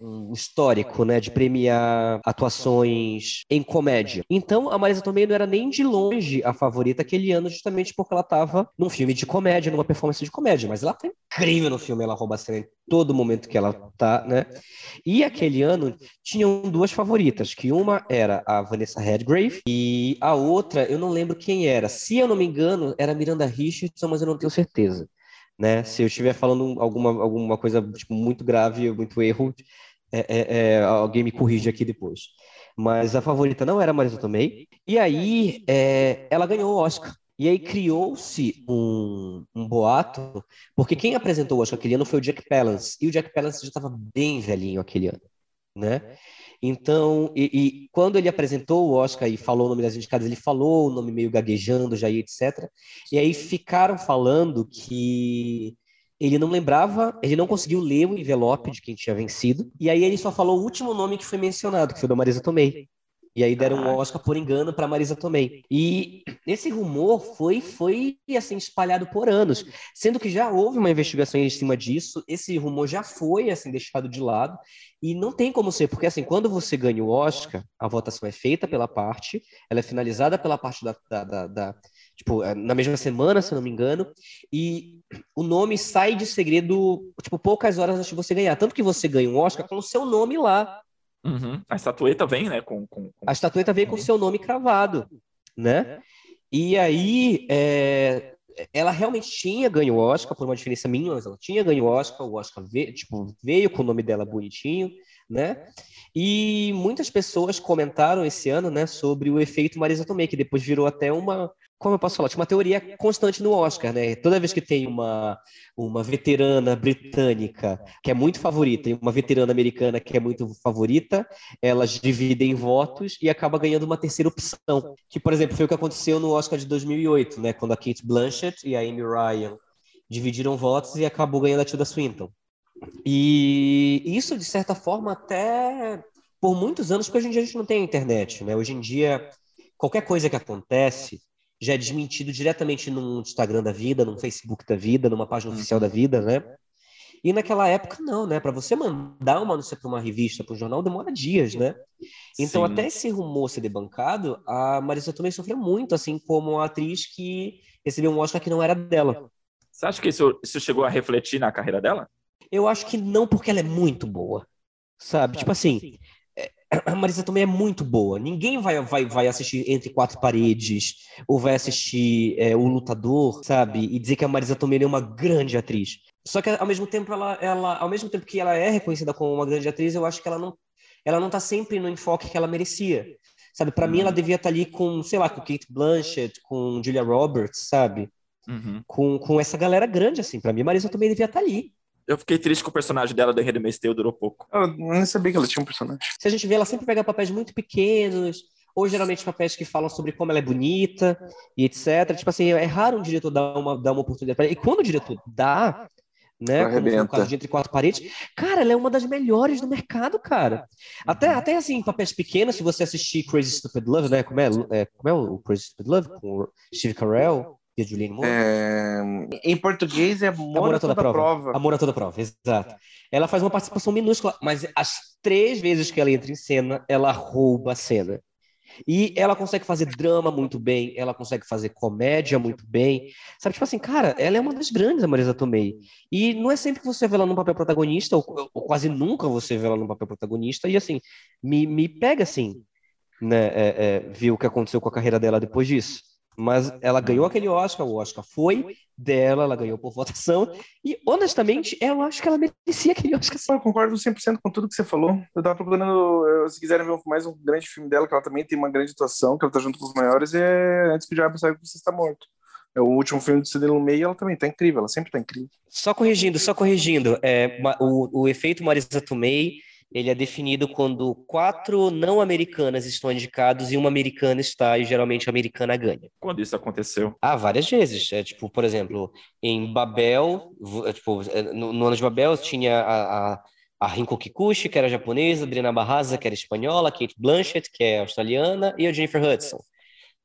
um histórico, né, de premiar atuações em comédia. Então, a Marisa Tomei não era nem de longe a favorita aquele ano, justamente porque ela estava num filme de comédia, numa performance de comédia. Mas ela foi incrível no filme, ela rouba a cena em todo momento que ela tá, né? E aquele ano tinham duas favoritas, que uma era a Vanessa Redgrave e a outra, eu não lembro quem era. Se eu não me engano, era Miranda Richardson, mas eu não tenho certeza. Né? Se eu estiver falando alguma, alguma coisa tipo, muito grave, muito erro, é, é, é, alguém me corrige aqui depois. Mas a favorita não era Marisa Tomei. E aí é, ela ganhou o Oscar. E aí criou-se um, um, boato, porque quem apresentou o Oscar aquele ano foi o Jack Palance. E o Jack Palance já estava bem velhinho aquele ano, né? Então, e, e, quando ele apresentou o Oscar e falou o nome das indicadas, ele falou o nome meio gaguejando já e etc. E aí ficaram falando que ele não lembrava, ele não conseguiu ler o envelope de quem tinha vencido, e aí ele só falou o último nome que foi mencionado, que foi da Marisa Tomei. E aí deram um Oscar por engano para Marisa Tomei. E esse rumor foi foi assim espalhado por anos, sendo que já houve uma investigação em cima disso. Esse rumor já foi assim deixado de lado e não tem como ser, porque assim quando você ganha o Oscar, a votação é feita pela parte, ela é finalizada pela parte da, da, da, da tipo, é, na mesma semana, se eu não me engano, e o nome sai de segredo, tipo, poucas horas antes de você ganhar. Tanto que você ganha um Oscar com o seu nome lá. Uhum. A estatueta vem, né? Com, com, com... A estatueta vem com o seu nome cravado, né? E aí, é... ela realmente tinha ganho o Oscar, por uma diferença mínima, mas ela tinha ganho o Oscar, o Oscar veio, tipo, veio com o nome dela bonitinho, né? E muitas pessoas comentaram esse ano, né, sobre o efeito Marisa Tomei, que depois virou até uma, como eu posso falar, tinha uma teoria constante no Oscar, né? Toda vez que tem uma, uma veterana britânica que é muito favorita e uma veterana americana que é muito favorita, elas dividem votos e acaba ganhando uma terceira opção. Que, por exemplo, foi o que aconteceu no Oscar de 2008, né? Quando a Kate Blanchett e a Amy Ryan dividiram votos e acabou ganhando a Tilda Swinton. E isso, de certa forma, até por muitos anos, porque hoje em dia a gente não tem internet, né? Hoje em dia, qualquer coisa que acontece já é desmentido diretamente no Instagram da vida, no Facebook da vida, numa página oficial da vida, né? E naquela época, não, né? Para você mandar uma notícia para uma revista, para um jornal, demora dias, né? Então, Sim. até esse rumor ser debancado, a Marisa também sofreu muito, assim como a atriz que recebeu um Oscar que não era dela. Você acha que isso, isso chegou a refletir na carreira dela? Eu acho que não, porque ela é muito boa. Sabe? Tipo assim, a Marisa também é muito boa. Ninguém vai, vai, vai assistir Entre Quatro Paredes ou vai assistir é, O Lutador, sabe? E dizer que a Marisa Tomei é uma grande atriz. Só que ao mesmo tempo ela, ela, ao mesmo tempo que ela é reconhecida como uma grande atriz, eu acho que ela não, ela não tá sempre no enfoque que ela merecia. Sabe? Para uhum. mim ela devia estar tá ali com, sei lá, com Kate Blanchett, com Julia Roberts, sabe? Uhum. Com, com essa galera grande assim. Para mim Marisa também devia estar tá ali. Eu fiquei triste com o personagem dela do Enredo Mesteu, durou pouco. Eu nem sabia que ela tinha um personagem. Se a gente vê, ela sempre pega papéis muito pequenos, ou geralmente papéis que falam sobre como ela é bonita e etc. Tipo assim, é raro um diretor dar uma, dar uma oportunidade para ela. E quando o diretor dá, né, como no caso de Entre Quatro Paredes, cara, ela é uma das melhores do mercado, cara. Até, até assim, papéis pequenos, se você assistir Crazy Stupid Love, né, como é, é como é o Crazy Stupid Love, com o Steve Carell, e a Juliane Moore? É... Em português é Amor, Amor a toda, toda prova. prova. Amor a toda prova, exato. Ela faz uma participação minúscula, mas as três vezes que ela entra em cena, ela rouba a cena. E ela consegue fazer drama muito bem, ela consegue fazer comédia muito bem. Sabe, tipo assim, cara, ela é uma das grandes, a Marisa Tomei. E não é sempre que você vê ela num papel protagonista, ou, ou quase nunca você vê ela num papel protagonista. E assim, me, me pega assim, né, é, é, ver o que aconteceu com a carreira dela depois disso. Mas ela ganhou aquele Oscar, o Oscar foi dela, ela ganhou por votação. E, honestamente, eu acho que ela merecia aquele Oscar. Eu concordo 100% com tudo que você falou. Eu tava procurando, se quiserem ver mais um grande filme dela, que ela também tem uma grande atuação, que ela tá junto com os maiores, é Antes que o Diabo Saiba que Você Está Morto. É o último filme do Sidney Lumet e ela também tá incrível, ela sempre tá incrível. Só corrigindo, só corrigindo, é, o, o efeito Marisa Tomei, ele é definido quando quatro não americanas estão indicados e uma americana está, e geralmente a americana ganha. Quando isso aconteceu? Ah, várias vezes. É, tipo, por exemplo, em Babel, é, tipo, é, no, no ano de Babel tinha a, a, a Rinko Kikuchi, que era japonesa, Adriana Barraza, que era espanhola, Kate Blanchett, que é australiana, e a Jennifer Hudson.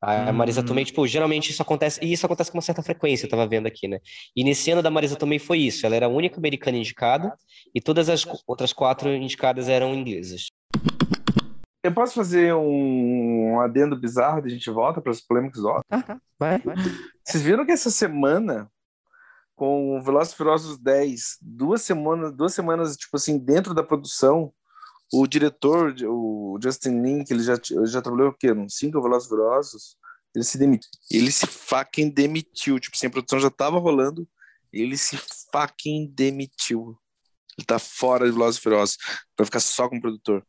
A Marisa hum. Tomei, tipo, geralmente isso acontece, e isso acontece com uma certa frequência, eu tava vendo aqui, né? E nesse ano da Marisa Tomei foi isso, ela era a única americana indicada, e todas as outras quatro indicadas eram inglesas. Eu posso fazer um adendo bizarro e a gente volta para as polêmicas do Oscar? Ah, vai, vai. Vocês viram que essa semana, com o Velozes Furiosos 10, duas semanas, duas semanas, tipo assim, dentro da produção, o diretor, o Justin Lin, que ele já, já trabalhou o quê? Uns cinco Velozes Furiosos, ele se demitiu. Ele se fucking demitiu. Tipo assim, a produção já tava rolando, ele se fucking demitiu. Ele tá fora de Velozes Furiosos, vai ficar só com o produtor.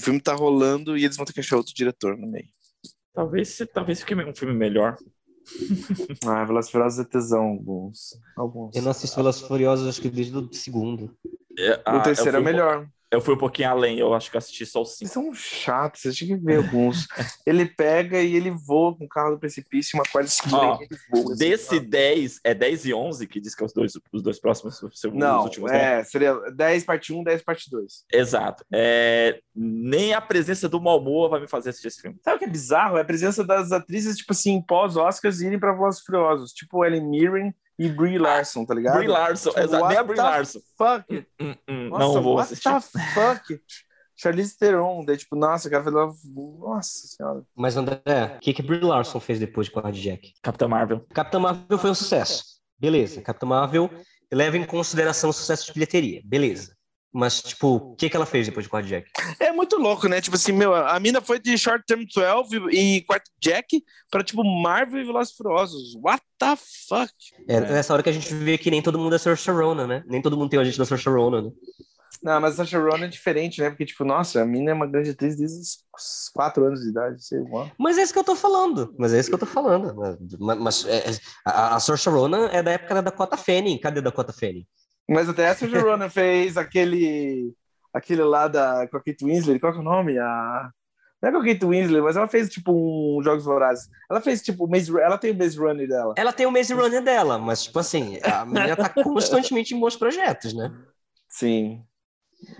O filme tá rolando e eles vão ter que achar outro diretor no meio. Talvez, talvez fique um filme melhor. ah, Velozes Furiosos é tesão, alguns. alguns. Eu não assisto Velozes Furiosos, acho que desde o segundo. É, o terceiro é melhor. Eu fui um pouquinho além, eu acho que assisti só os cinco. São chatos, você tinha que ver alguns. ele pega e ele voa com o carro do precipício, uma coisa assim, oh, voa, assim, Desse assim, 10, é 10 e 11, que diz que é os dois, os dois próximos, os Não, últimos, é, né? seria 10 parte 1, 10 parte 2. Exato. É, nem a presença do Malmoa vai me fazer assistir esse filme. Sabe o que é bizarro? É a presença das atrizes, tipo assim, pós-Oscars irem pra Vozes Furiosos, tipo Ellen Mirren e Brie Larson, tá ligado? Brie Larson, tipo, exato. Nem a Brie Larson. Fuck. Hum, hum, hum. Nossa, não vou what assistir. What the fuck? Charlize Theron, daí tipo, nossa, eu quero fazer Nossa senhora. Mas André, o que que Brie Larson fez depois de Card Jack? Capitã Marvel. Capitã Marvel foi um sucesso. Beleza. Capitã Marvel leva em consideração o sucesso de bilheteria. Beleza. Mas, tipo, o que, que ela fez depois de Quarto Jack? É muito louco, né? Tipo assim, meu, a mina foi de Short Term 12 e Quarto Jack pra, tipo, Marvel e Velozes Furiosos. What the fuck? É, nessa hora que a gente vê que nem todo mundo é Saoirse Ronan, né? Nem todo mundo tem o agente da Saoirse Ronan, né? Não, mas a Saoirse Ronan é diferente, né? Porque, tipo, nossa, a mina é uma grande atriz desde os 4 anos de idade, sei lá. Mas é isso que eu tô falando. Mas é isso que eu tô falando. Mas, mas é, é a, a Saoirse Ronan é da época da Dakota Fanning. Cadê a Dakota Fanning? Mas até a Saoirse Ronan fez aquele aquele lá da com a Kate Winslet, qual que é o nome? A não é com a Kate Winslet, mas ela fez tipo um Jogos Vorazes. Ela fez tipo o Maze, ela tem o Maze Runner dela. Ela tem o Maze Runner dela, mas tipo assim, a menina tá constantemente em bons projetos, né? Sim.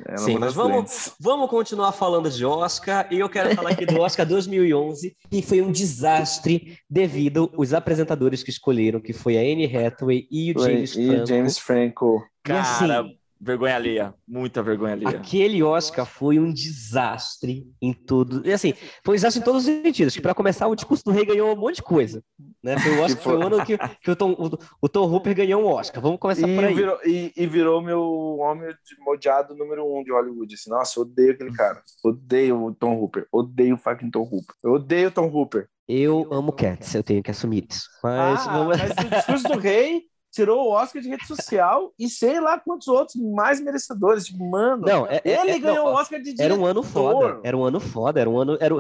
É Sim, mas vamos, vamos continuar falando de Oscar. E eu quero falar aqui do Oscar 2011, que foi um desastre devido aos apresentadores que escolheram, que foi a Anne Hathaway e o James e Franco. James Franco. Cara, assim, Vergonha alheia, muita vergonha alheia. Aquele Oscar foi um desastre em tudo. E assim, foi um desastre em todos os sentidos. Que para começar, o discurso do rei ganhou um monte de coisa. Né? Foi o Oscar, foi o ano que, que o, Tom, o, o Tom Hooper ganhou um Oscar. Vamos começar e por aí. Virou, e, e, virou meu homem odiado número um de Hollywood. Assim, Nossa, eu odeio aquele cara. Odeio o Tom Hooper. Odeio o fucking Tom Hooper. Eu odeio o Tom Hooper. Eu amo Cats, eu tenho que assumir isso. Mas, ah, vamos... mas o discurso do rei tirou o Oscar de rede social e sei lá quantos outros mais merecedores. Tipo, mano, não, é, é ele é, ganhou o Oscar de diretor. Era um ano foda, era um ano foda, era um ano. Era,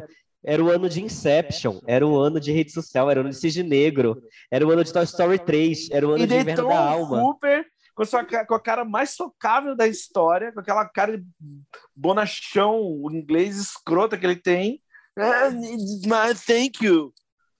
era o ano de Inception, era o ano de rede social, era o ano de Cisne Negro, era o ano de Toy Story 3, era o ano e de Inverno da Alma. Cooper com, sua, com a cara mais socável da história, com aquela cara de bonachão, o inglês escrota que ele tem. Uh, thank you.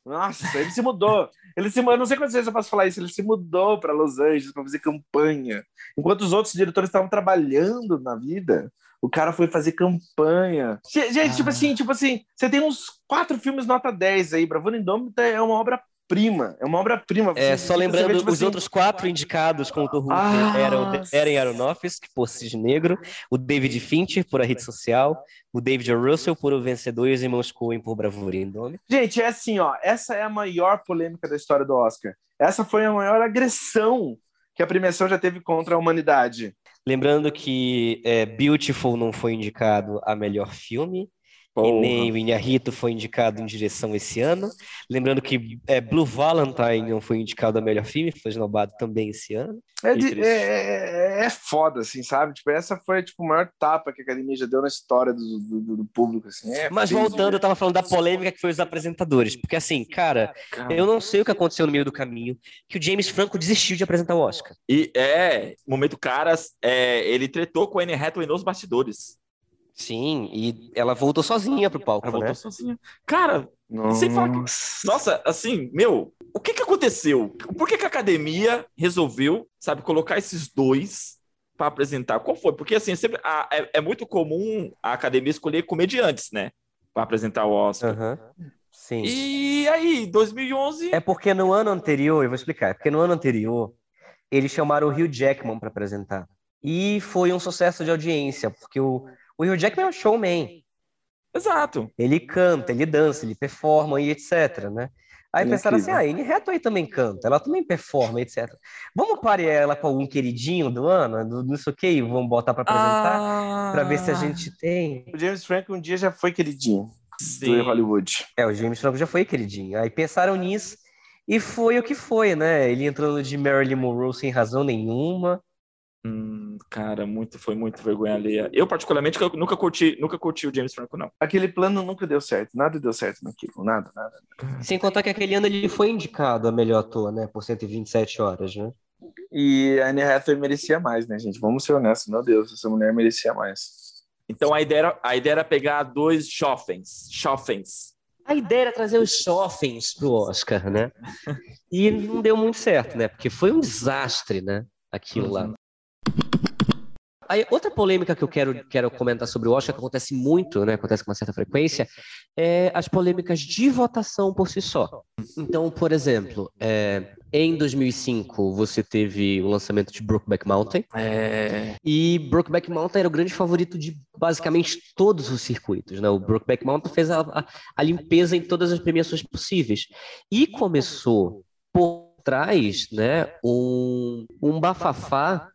Nossa, ele se mudou. Ele se, eu não sei quantas vezes eu posso falar isso. Ele se mudou para Los Angeles para fazer campanha. Enquanto os outros diretores estavam trabalhando na vida, o cara foi fazer campanha. Gente, ah. tipo assim, tipo assim, você tem uns quatro filmes nota 10 aí. Bravura Indômita é uma obra prima, é uma obra-prima. É, só lembrando, vê, tipo os assim... outros quatro indicados com o Tom ah, eram Eren Aronofsky, por Cisne Negro, o David Fincher, por A Rede Social, o David Russell, por O Vencedor e os irmãos Coen, por Bravura e Indômita. Gente, é assim, ó, essa é a maior polêmica da história do Oscar. Essa foi a maior agressão que a premiação já teve contra a humanidade. Lembrando que é, Beautiful não foi indicado a melhor filme, E nem o Inharito foi indicado em direção esse ano. Lembrando que é, Blue Valentine não foi indicado a melhor filme, foi esnobado também esse ano. É, de, é, é, é, foda, assim, sabe? Tipo, essa foi tipo, o maior tapa que a academia já deu na história do, do, do público. Assim. É Mas voltando, eu tava falando da polêmica que foi os apresentadores. Porque, assim, cara, eu não sei o que aconteceu no meio do caminho, que o James Franco desistiu de apresentar o Oscar. E é, momento caras, é, ele tretou com a Anne Hathaway nos bastidores. Sim, e ela voltou sozinha pro palco, ela né? voltou sozinha. Cara, nossa. sem falar que... Nossa, assim, meu, o que que aconteceu? Por que que a academia resolveu, sabe, colocar esses dois para apresentar? Qual foi? Porque, assim, sempre, a, é, é, muito comum a academia escolher comediantes, né? Para apresentar o Oscar. Uhum. Sim. E aí, 2011... É porque no ano anterior, eu vou explicar, é porque no ano anterior eles chamaram o Hugh Jackman para apresentar. E foi um sucesso de audiência, porque o o Hugh Jackman é um showman. Exato. Ele canta, ele dança, ele performa e etc, né? Aí é pensaram assim, ah, a Anne Hathaway também canta, ela também performa, etc. Vamos parear ela com algum queridinho do ano, do não sei o que, vamos botar para apresentar, ah... para ver se a gente tem. O James Franco um dia já foi queridinho Sim. do Hollywood. É, o James Franco já foi queridinho. Aí pensaram nisso e foi o que foi, né? Ele entrando de Marilyn Monroe sem razão nenhuma. Hum, cara, muito, foi muito vergonha alheia. Eu, particularmente, eu nunca curti, nunca curti o James Franco, não. Aquele plano nunca deu certo, nada deu certo naquilo, nada, nada. Sem contar que aquele ano ele foi indicado a melhor ator, né, por 127 horas, né? E a Anne Hathaway merecia mais, né, gente? Vamos ser honestos, meu Deus, essa mulher merecia mais. Então a ideia era, a ideia era pegar dois Schoffens, Schoffens. A ideia era trazer os Schoffens pro Oscar, né? E não deu muito certo, né? Porque foi um desastre, né? Aquilo lá. Aí, outra polêmica que eu quero, quero comentar sobre o Oscar, que acontece muito, né, acontece com uma certa frequência, é as polêmicas de votação por si só. Então, por exemplo, é, em 2005 você teve o lançamento de Brokeback Mountain, é... e Brokeback Mountain era o grande favorito de basicamente todos os circuitos. Né? O Brokeback Mountain fez a, a, a limpeza em todas as premiações possíveis. E começou por trás né, um, um bafafá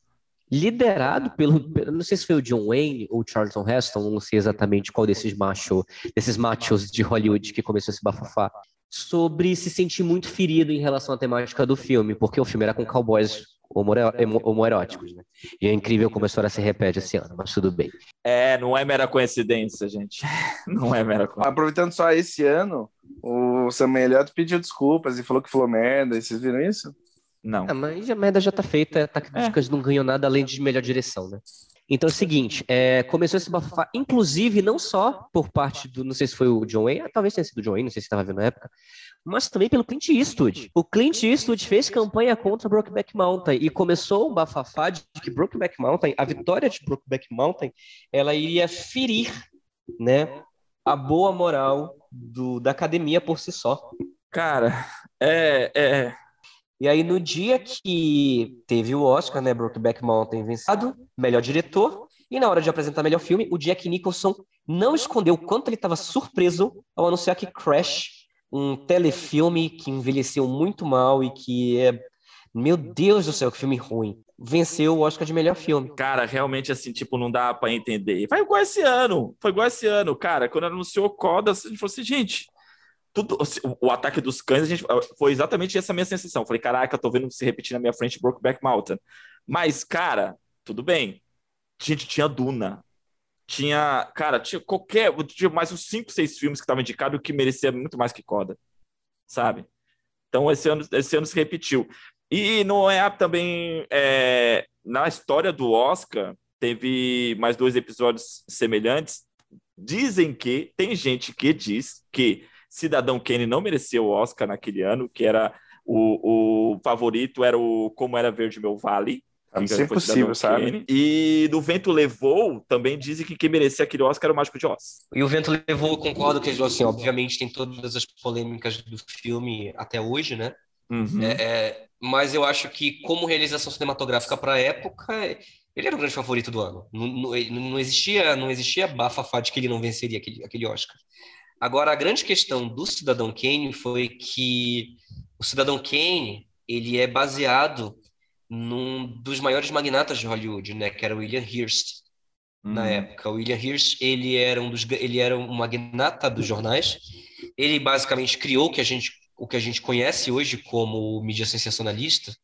liderado pelo, não sei se foi o John Wayne ou o Charlton Heston, não sei exatamente qual desses machos, desses machos de Hollywood que começou esse bafafá, sobre se sentir muito ferido em relação à temática do filme, porque o filme era com cowboys homoeróticos, né? E é incrível como a história se repete esse ano, mas tudo bem. É, não é mera coincidência, gente. Não é mera coincidência. Aproveitando só esse ano, o Samuel Elliott pediu desculpas e falou que falou merda, e vocês viram isso? Não. Ah, mas a merda já tá feita, tá é. não ganhou nada além de melhor direção, né? Então é o seguinte, é, começou esse bafafá, inclusive não só por parte do, não sei se foi o John Wayne, talvez tenha sido o John Wayne, não sei se estava vendo na época, mas também pelo Clint Eastwood. O Clint Eastwood fez campanha contra Brokeback Mountain e começou um bafafá de que Brokeback Mountain, a vitória de Brokeback Mountain, ela iria ferir, né, a boa moral do, da academia por si só. Cara, é, é, e aí, no dia que teve o Oscar, né, Brokeback Mountain vencido, melhor diretor, e na hora de apresentar melhor filme, o Jack Nicholson não escondeu o quanto ele estava surpreso ao anunciar que Crash, um telefilme que envelheceu muito mal e que é. Meu Deus do céu, que filme ruim. Venceu o Oscar de melhor filme. Cara, realmente, assim, tipo, não dá para entender. Foi igual esse ano. Foi igual esse ano, cara. Quando anunciou Coda, a gente falou assim, gente, tudo, o ataque dos cães, a gente, foi exatamente essa minha sensação. Falei, caraca, tô vendo se repetir na minha frente Brokeback Mountain. Mas, cara, tudo bem. Gente, tinha Duna. Tinha, cara, tinha qualquer. Tinha mais uns 5, 6 filmes que estavam indicados que merecia muito mais que Coda. Sabe? Então, esse ano, esse ano se repetiu. E não é também. É, na história do Oscar, teve mais dois episódios semelhantes. Dizem que, tem gente que diz que Cidadão Kane não merecia o Oscar naquele ano, que era o, o favorito era o Como Era Verde Meu Vale. Isso é impossível, sabe? E do Vento Levou, também dizem que quem merecia aquele Oscar era o Mágico de Oz. E o Vento Levou, eu concordo que, assim, obviamente tem todas as polêmicas do filme até hoje, né? Uhum. É, é, mas eu acho que, como realização cinematográfica para a época, ele era o grande favorito do ano. Não, não, não, existia, não existia bafafá de que ele não venceria aquele, aquele Oscar. Agora, a grande questão do Cidadão Kane foi que o Cidadão Kane ele é baseado num dos maiores magnatas de Hollywood, né, que era William Hearst. na época. O William Hirsch, ele era um dos ele era um magnata dos jornais. Ele basicamente criou o que a gente o que a gente conhece hoje como mídia sensacionalista,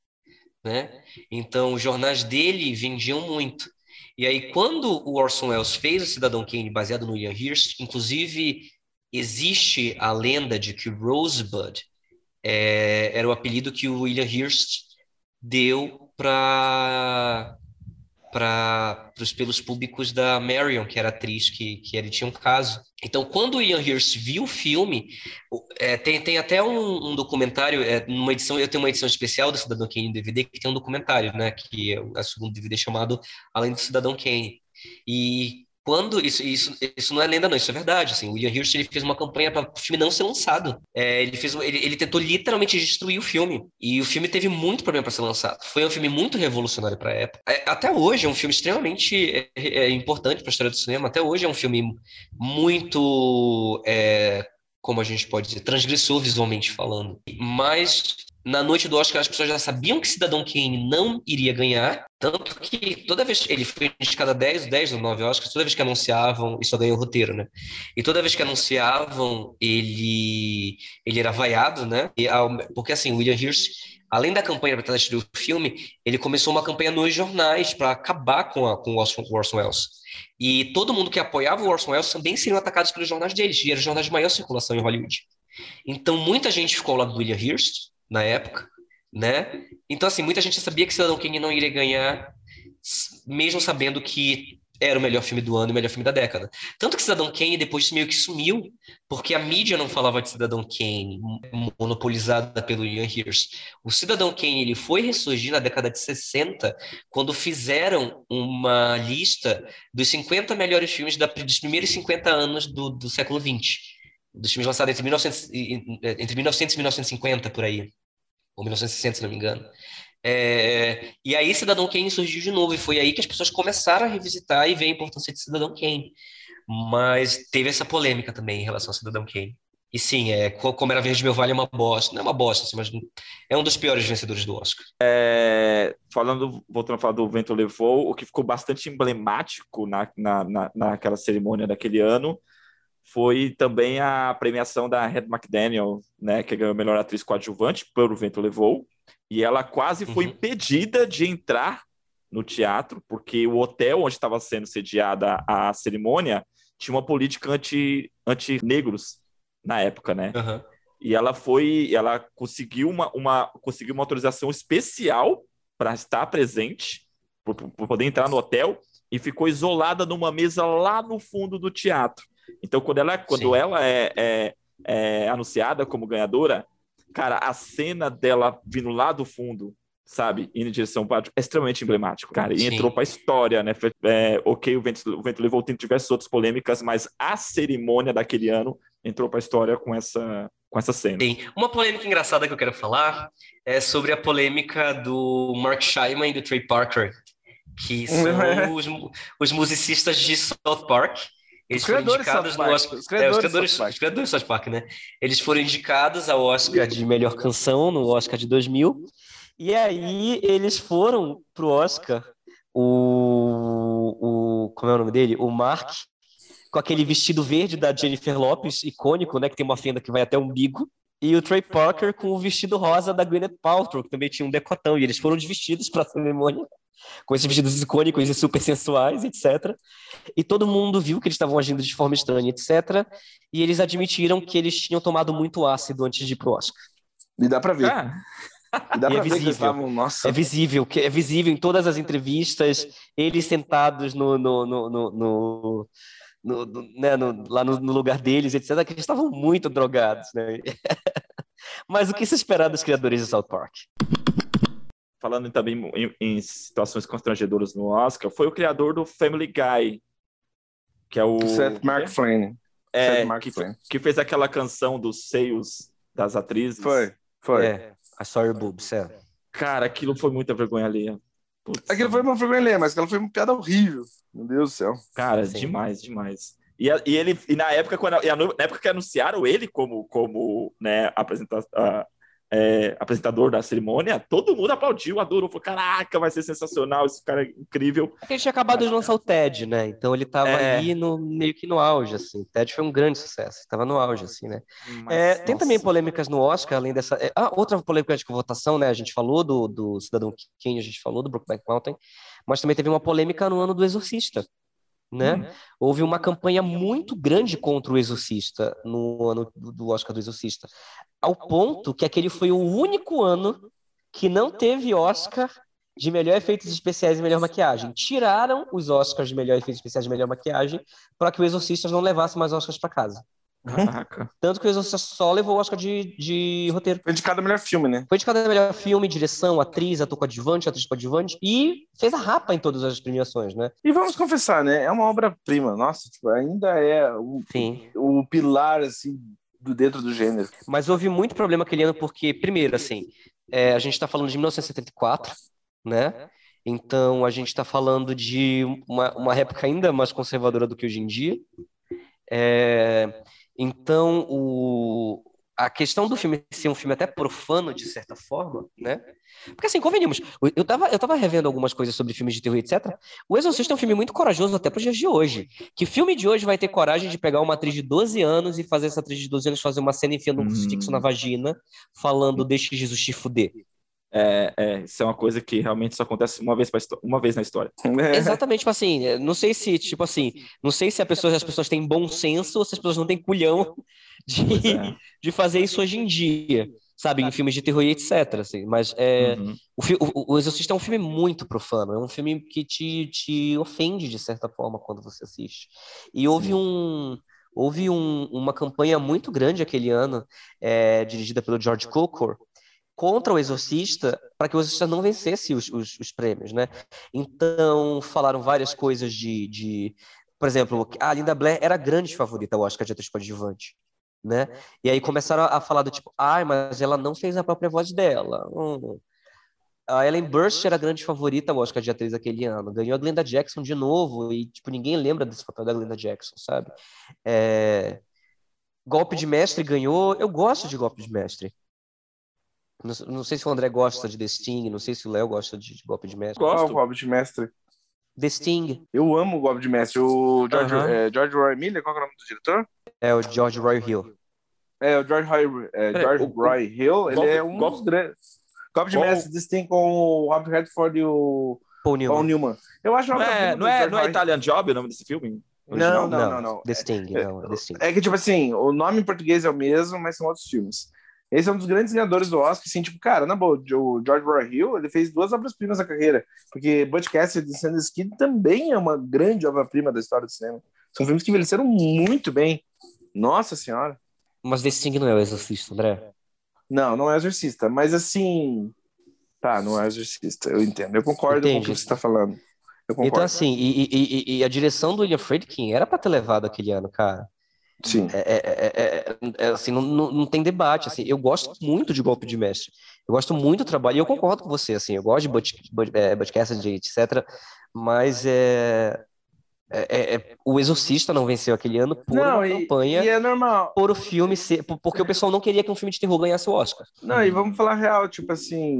né? Então, os jornais dele vendiam muito. E aí, quando o Orson Welles fez o Cidadão Kane baseado no William Hirsch, inclusive existe a lenda de que Rosebud é, era o apelido que o William Hirsch deu para para os pelos públicos da Marion, que era atriz, que, que ele tinha um caso. Então, quando o Ian Hirst viu o filme, é, tem, tem até um, um documentário, é, numa edição, eu tenho uma edição especial do Cidadão Kane DVD, que tem um documentário, né, que é o segundo DVD chamado Além do Cidadão Kane. E quando isso, isso, isso não é lenda, não, isso é verdade. Assim, o William Hirsch ele fez uma campanha para o filme não ser lançado. É, ele, fez, ele, ele tentou literalmente destruir o filme. E o filme teve muito problema para ser lançado. Foi um filme muito revolucionário para a época. É, até hoje é um filme extremamente é, é importante para a história do cinema. Até hoje é um filme muito. É, como a gente pode dizer, transgressor visualmente falando. Mas na noite do Oscar, as pessoas já sabiam que Cidadão Kane não iria ganhar, tanto que toda vez ele foi indicado a 10, 10 ou 9 Oscars, toda vez que anunciavam, e só ganhou o roteiro, né? E toda vez que anunciavam, ele ele era vaiado, né? E, porque assim, William Hirsch, além da campanha para destruir o filme, ele começou uma campanha nos jornais para acabar com, a, com o Orson, Orson Welles. E todo mundo que apoiava o Orson Welles também seriam atacados pelos jornais deles, e eram jornais de maior circulação em Hollywood. Então, muita gente ficou ao lado do William Hirsch, na época, né? Então, assim, muita gente sabia que Cidadão Kane não iria ganhar, mesmo sabendo que era o melhor filme do ano e o melhor filme da década. Tanto que Cidadão Kane depois meio que sumiu, porque a mídia não falava de Cidadão Kane, monopolizada pelo Ian Hirsch. O Cidadão Kane ele foi ressurgir na década de 60, quando fizeram uma lista dos 50 melhores filmes da, dos primeiros 50 anos do, do século XX. Dos filmes lançados entre 1900, entre 1900 e 1950, por aí ou 1960, se não me engano. É, e aí Cidadão Kane surgiu de novo, e foi aí que as pessoas começaram a revisitar e ver a importância de Cidadão Kane. Mas teve essa polêmica também em relação a Cidadão Kane. E sim, é, como era Verde Meu Vale é uma bosta. Não é uma bosta, assim, mas é um dos piores vencedores do Oscar. É, falando, voltando a falar do Vento Levou, o que ficou bastante emblemático na, na, na, naquela cerimônia daquele ano foi também a premiação da Red McDaniel, né, que ganhou a melhor atriz coadjuvante por O Vento Levou, e ela quase foi uhum. impedida de entrar no teatro, porque o hotel onde estava sendo sediada a cerimônia tinha uma política anti, anti-negros na época, né? Uhum. E ela foi, ela conseguiu uma, uma, conseguiu uma autorização especial para estar presente, para poder entrar no hotel, e ficou isolada numa mesa lá no fundo do teatro. Então, quando ela, quando ela é, é, é, anunciada como ganhadora, cara, a cena dela vindo lá do fundo, sabe, indo em direção ao pátio, é extremamente emblemático, cara. E Sim. entrou pra história, né? É, ok, o vento, o vento levou, tem diversas outras polêmicas, mas a cerimônia daquele ano entrou pra história com essa, com essa cena. Uma polêmica engraçada que eu quero falar é sobre a polêmica do Mark Scheinman e do Trey Parker, que são os, os musicistas de South Park, eles foram indicados no Oscar. Os criadores, é, os criadores, os criadores de South Park, né? Eles foram indicados ao Oscar de melhor canção no Oscar de 2000. E aí eles foram pro Oscar. O, o como é o nome dele? O Mark com aquele vestido verde da Jennifer Lopes, icônico, né? Que tem uma fenda que vai até o umbigo. E o Trey Parker com o vestido rosa da Gwyneth Paltrow, que também tinha um decotão. E eles foram desvestidos para a cerimônia com esses vestidos icônicos e super sensuais, etc. E todo mundo viu que eles estavam agindo de forma estranha, etc. E eles admitiram que eles tinham tomado muito ácido antes de ir pro Oscar. E dá para ver. Ah. E dá e é visível. Estavam, nossa. É visível, que é visível em todas as entrevistas, eles sentados no, no, no, no, no no, né, no, lá no, no, lugar deles, etc., que eles estavam muito drogados. Né? Mas o que se esperar dos criadores de South Park? falando também em, em, situações constrangedoras no Oscar, foi o criador do Family Guy, que é o Seth MacFarlane. É, Seth. Que, que, fez aquela canção dos seios das atrizes. Foi, foi. É, a Sorry Boobs, é. Cara, aquilo foi muita vergonha alheia. Putz. Aquilo foi uma vergonha mas aquilo foi uma piada horrível. Meu Deus do céu. Cara, Sim. demais, demais. E, e, ele, e na época, quando, e na época que anunciaram ele como, como né, apresentador, é, apresentador da cerimônia, todo mundo aplaudiu, adorou, falou, caraca, vai ser sensacional, esse cara é incrível. Ele tinha acabado de lançar o TED, né? Então ele tava É. ali no, meio que no auge, assim. O TED foi um grande sucesso, tava no auge, assim, né? Mas, É, tem também polêmicas no Oscar, além dessa. é, ah, outra polêmica de votação, né? A gente falou do, do Cidadão Kane, a gente falou do Brokeback Mountain, mas também teve uma polêmica no ano do Exorcista, né? Hum. Houve uma campanha muito grande contra o Exorcista no ano do Oscar do Exorcista, ao ponto que aquele foi o único ano que não teve Oscar de melhor efeitos especiais e melhor maquiagem. Tiraram os Oscars de melhor efeitos especiais e melhor maquiagem para que o Exorcista não levasse mais Oscars para casa. Caraca. Tanto que o Exorcista só levou o Oscar de, de roteiro. Foi indicado o melhor filme, né? Foi de cada melhor filme, direção, atriz, ator coadjuvante, atriz coadjuvante e fez a rapa em todas as premiações, né? E vamos confessar, né? É uma obra-prima. Nossa, tipo, ainda é o, Sim. o pilar, assim, do dentro do gênero. Mas houve muito problema aquele ano porque, primeiro, assim, é, a gente está falando de 1974, né? Então a gente está falando de uma, uma época ainda mais conservadora do que hoje em dia. É, então o, a questão do filme ser um filme até profano, de certa forma, né? Porque assim, convenhamos, eu tava, eu tava revendo algumas coisas sobre filmes de terror, etc. O Exorcista é um filme muito corajoso até para os dias de hoje. Que filme de hoje vai ter coragem de pegar uma atriz de 12 anos e fazer essa atriz de 12 anos fazer uma cena enfiando um Hum. crucifixo na vagina, falando deixe Jesus te fuder? É, é, isso é uma coisa que realmente só acontece uma vez, pra uma vez na história. É. Exatamente, tipo assim, eh, não sei se, tipo assim, não sei se a pessoa, as pessoas têm bom senso ou se as pessoas não têm culhão de, é. de fazer isso hoje em dia, sabe, em filmes de terror e etc, assim, mas é, Uhum. o, o, o Exorcista é um filme muito profano, é um filme que te, te ofende de certa forma quando você assiste. E houve Sim. um houve um- uma campanha muito grande aquele ano, eh, dirigida pelo George Cukor, contra o Exorcista, para que o Exorcista não vencesse os, os, os prêmios, né? Então falaram várias coisas de, de, por exemplo, a Linda Blair era a grande favorita ao Oscar de atriz coadjuvante. Né? E aí começaram a falar do tipo, ai, mas ela não fez a própria voz dela. Hum. A Ellen Burst era a grande favorita ao Oscar de atriz aquele ano. Ganhou a Glenda Jackson de novo e, tipo, ninguém lembra desse papel da Glenda Jackson, sabe? É... Golpe de Mestre ganhou. Eu gosto de Golpe de Mestre. Não, não sei se o André gosta de The Sting, não sei se o Léo gosta de, de Golpe de Mestre. Qual é o Gosto. Golpe de Mestre? The Sting Eu amo o Golpe de Mestre. O George, Aham. é, George Roy Miller, qual que é o nome do diretor? é o George Roy Hill. É, o George Roy, é, Peraí, George o- o- Roy Hill, ele golpe- é um golpe- dos grandes. Golpe de Mestre desse tem com o Robert Redford e o Paul Newman. Paul Newman. Eu acho Não uma é, não, é, não é Italian Job o nome desse filme? Não, não, não, não. The Sting, não, The Sting. É que, tipo assim, o nome em português é o mesmo, mas são outros filmes. Esse é um dos grandes ganhadores do Oscar, assim, tipo, cara, na boa, o George Roy Hill, ele fez duas obras-primas na carreira, porque Butch Cassidy e Sanders Kid também é uma grande obra-prima da história do cinema. São filmes que envelheceram muito bem. Nossa senhora. Mas The Sting não é o Exorcista, André. Não, não é exorcista, mas assim... Tá, não é exorcista, eu entendo. Eu concordo com o Entendi. que você está falando. Então, assim, e, e- e- a direção do William Friedkin era pra ter levado aquele ano, cara. Sim. É, é- é- é- é- assim, não, não, não tem debate, assim, eu gosto muito de Golpe de Mestre, eu gosto muito do trabalho, e eu concordo com você, assim, eu gosto de é, Butch Cassidy, etc, mas é, é- é- é- o Exorcista não venceu aquele ano por Não, e, campanha, e é normal. por o filme ser, por- porque o pessoal não queria que um filme de terror ganhasse o Oscar. Não, e vamos falar real, tipo assim,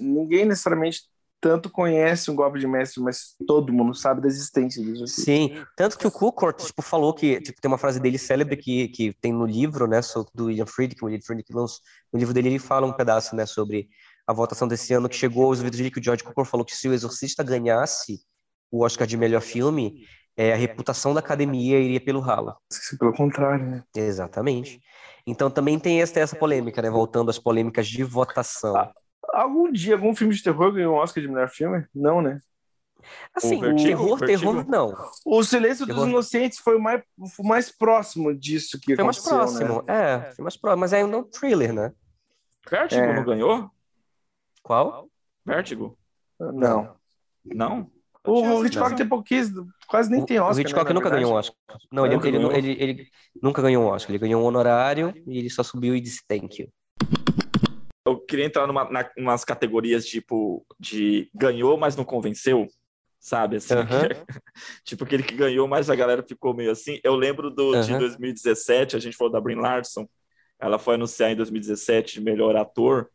ninguém necessariamente tanto conhece um golpe de mestre, mas todo mundo sabe da existência exorcista. Sim, tanto que o Cukor, tipo, falou que, tipo, tem uma frase dele célebre que, que tem no livro, né, do William Friedkin, o William Friedkin lançou, no livro dele ele fala um pedaço, né, sobre a votação desse ano que chegou aos ouvidos dele, que o George Cukor falou que se o Exorcista ganhasse o Oscar de melhor filme, é, a reputação da academia iria pelo ralo. Pelo contrário, né? Exatamente. Então também tem essa, essa polêmica, né, voltando às polêmicas de votação. Ah, Algum dia algum filme de terror ganhou um Oscar de melhor filme? Não, né? Assim, o Vertigo, terror, Vertigo. terror, não. O Silêncio dos Terror. Inocentes foi o mais, mais próximo disso que Foi mais aconteceu, próximo, né? é, foi mais próximo, mas é um thriller, né? Vertigo É. não ganhou? Qual? Vertigo? Não. Não? O Hitchcock tem pouquíssimo, quase nem O- tem Oscar, O Hitchcock né, nunca verdade. ganhou um Oscar. Não, ele, Nunca ele, ganhou? ele, ele nunca ganhou um Oscar. Ele ganhou um honorário e ele só subiu e disse thank you. Eu queria entrar numa, na, umas categorias tipo de ganhou, mas não convenceu, sabe? Assim, Aham. tipo aquele que ganhou, mas a galera ficou meio assim. Eu lembro do, de Aham. 2017, a gente falou da Brin Larson, Ela foi anunciar em 2017 de melhor ator.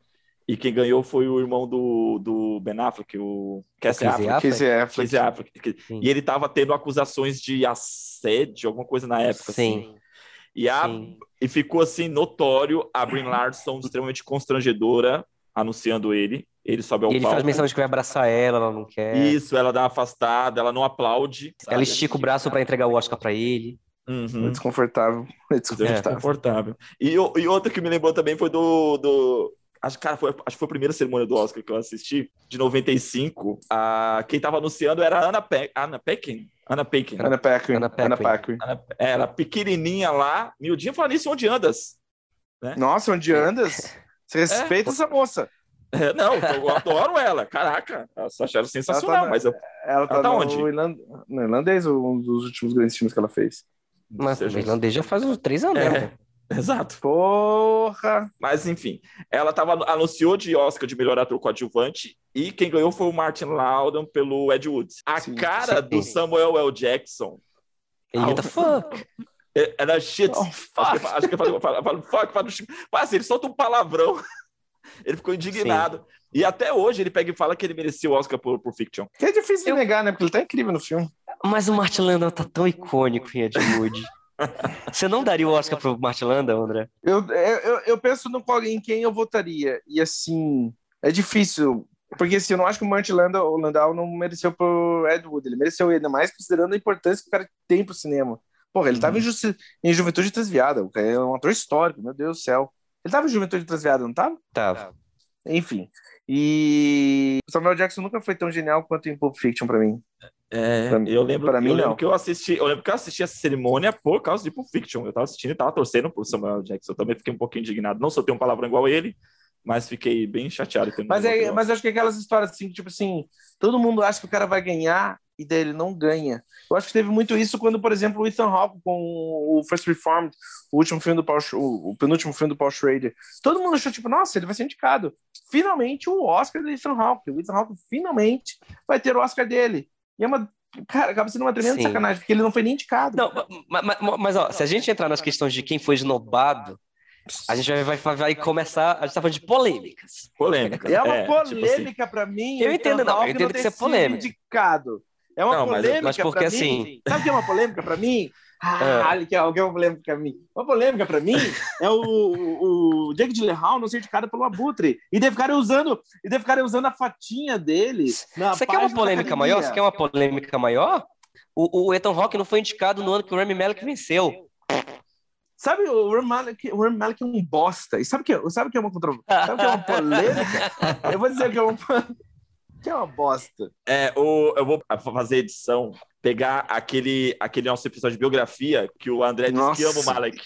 E quem ganhou foi o irmão do, do Ben Affleck, o Casey Casey Affleck. Casey Affleck. Casey Affleck. Sim. E ele tava tendo acusações de assédio, alguma coisa na época. assim. E, a, sim. e ficou assim notório a Brie Larson extremamente constrangedora anunciando ele. Ele sobe ao E ele palco. faz menção de que vai abraçar ela, ela não quer. Isso, ela dá uma afastada, ela não aplaude. sabe? Ela estica o braço pra entregar o Oscar pra ele. Uhum. É desconfortável. É É desconfortável. confortável. E, e outra que me lembrou também foi do. do acho, cara, foi, acho que foi a primeira cerimônia do Oscar que eu assisti, de 95. A, quem tava anunciando era a Anna, Pe Anna Pekin. Anna Pekin. Ana Paquin. Ana Ana Paquin. Paquin. Ana- Era pequenininha lá, miudinha, falando isso onde andas. Nossa, onde andas? Você respeita essa moça. É, não, eu adoro ela. Caraca, eu só acharam sensacional, Ela tá mas eu, Ela tá, Ela tá no, onde? Irland... no irlandês, um dos últimos grandes filmes que ela fez. Mas o irlandês já faz uns três anos, É. né? Exato. Porra! Mas enfim, ela tava, anunciou de Oscar de melhor ator coadjuvante e quem ganhou foi o Martin Laudan pelo Ed Wood. A Sim, cara sim. do Samuel L. Jackson Ele grita, fuck. é- era shit. Oh, Acho que, acho que fala, fala, fala, fuck, fala, mas ele solta um palavrão. Ele ficou indignado. E até hoje ele pega e fala que ele merecia o Oscar por, por Fiction. Que é difícil Eu- de negar, né? Porque ele tá incrível no filme. Mas o Martin Landau tá tão icônico em Ed Wood. Você não daria o Oscar pro Martin Landau, André? Eu, eu, eu- penso no qual, em quem eu votaria. E assim, é difícil. Porque assim, eu não acho que o Martin Landau, o Landau não mereceu pro Ed Wood. Ele mereceu ainda mais considerando a importância que o cara tem pro cinema. Porra, ele tava em, Justi- em Juventude Transviada. O cara é um ator histórico, meu Deus do céu. Ele tava em Juventude Transviada, não tava? Tava. Enfim. E Samuel Jackson nunca foi tão genial quanto em Pulp Fiction pra mim. É, Pra- eu lembro, pra mim, eu lembro que eu assisti, eu lembro que eu assisti essa cerimônia por causa de Pulp Fiction. Eu tava assistindo e tava torcendo pro Samuel Jackson. Eu também fiquei um pouquinho indignado. Não sou ter um palavrão igual ele, mas fiquei bem chateado. Mas, é, mas eu acho que aquelas histórias assim, tipo assim, todo mundo acha que o cara vai ganhar e daí ele não ganha. Eu acho que teve muito isso quando, por exemplo, o Ethan Hawke com o First Reformed, o último filme do Paul, o, o penúltimo filme do Paul Schrader, todo mundo achou, tipo, nossa, ele vai ser indicado. Finalmente o Oscar do Ethan Hawke. O Ethan Hawke finalmente vai ter o Oscar dele. E é uma... Cara, acaba sendo uma tremenda Sim. sacanagem, porque ele não foi nem indicado. Não, mas, mas, mas, ó, se a gente entrar nas questões de quem foi esnobado, a gente vai, vai, vai começar. A gente tá falando de polêmicas. polêmica. É uma tipo assim, polêmica pra mim. Eu entendo, não, eu entendo que isso é polêmica. Indicado. É uma Não, mas- polêmica mas porque pra assim- mim. Sabe o que é uma polêmica pra mim? É. Ah, que é é uma polêmica pra mim. Uma polêmica pra mim é o, o, o Jake Gyllenhaal não ser indicado pelo Abutre. E deve ficarem usando, e deve ficarem usando a fatinha dele. Na Você quer uma polêmica maior? Você quer uma polêmica maior? O, o Ethan Hawke não foi indicado no ano que o Rami Malek venceu. Sabe, o Rami Malek, o Rami Malek é um bosta. E sabe o que, sabe o que é uma? Sabe o que é uma polêmica? Eu vou dizer que é uma, que é uma bosta. É, o, eu vou fazer edição, pegar aquele, aquele nosso episódio de biografia que o André disse que ama o Nossa. Malek.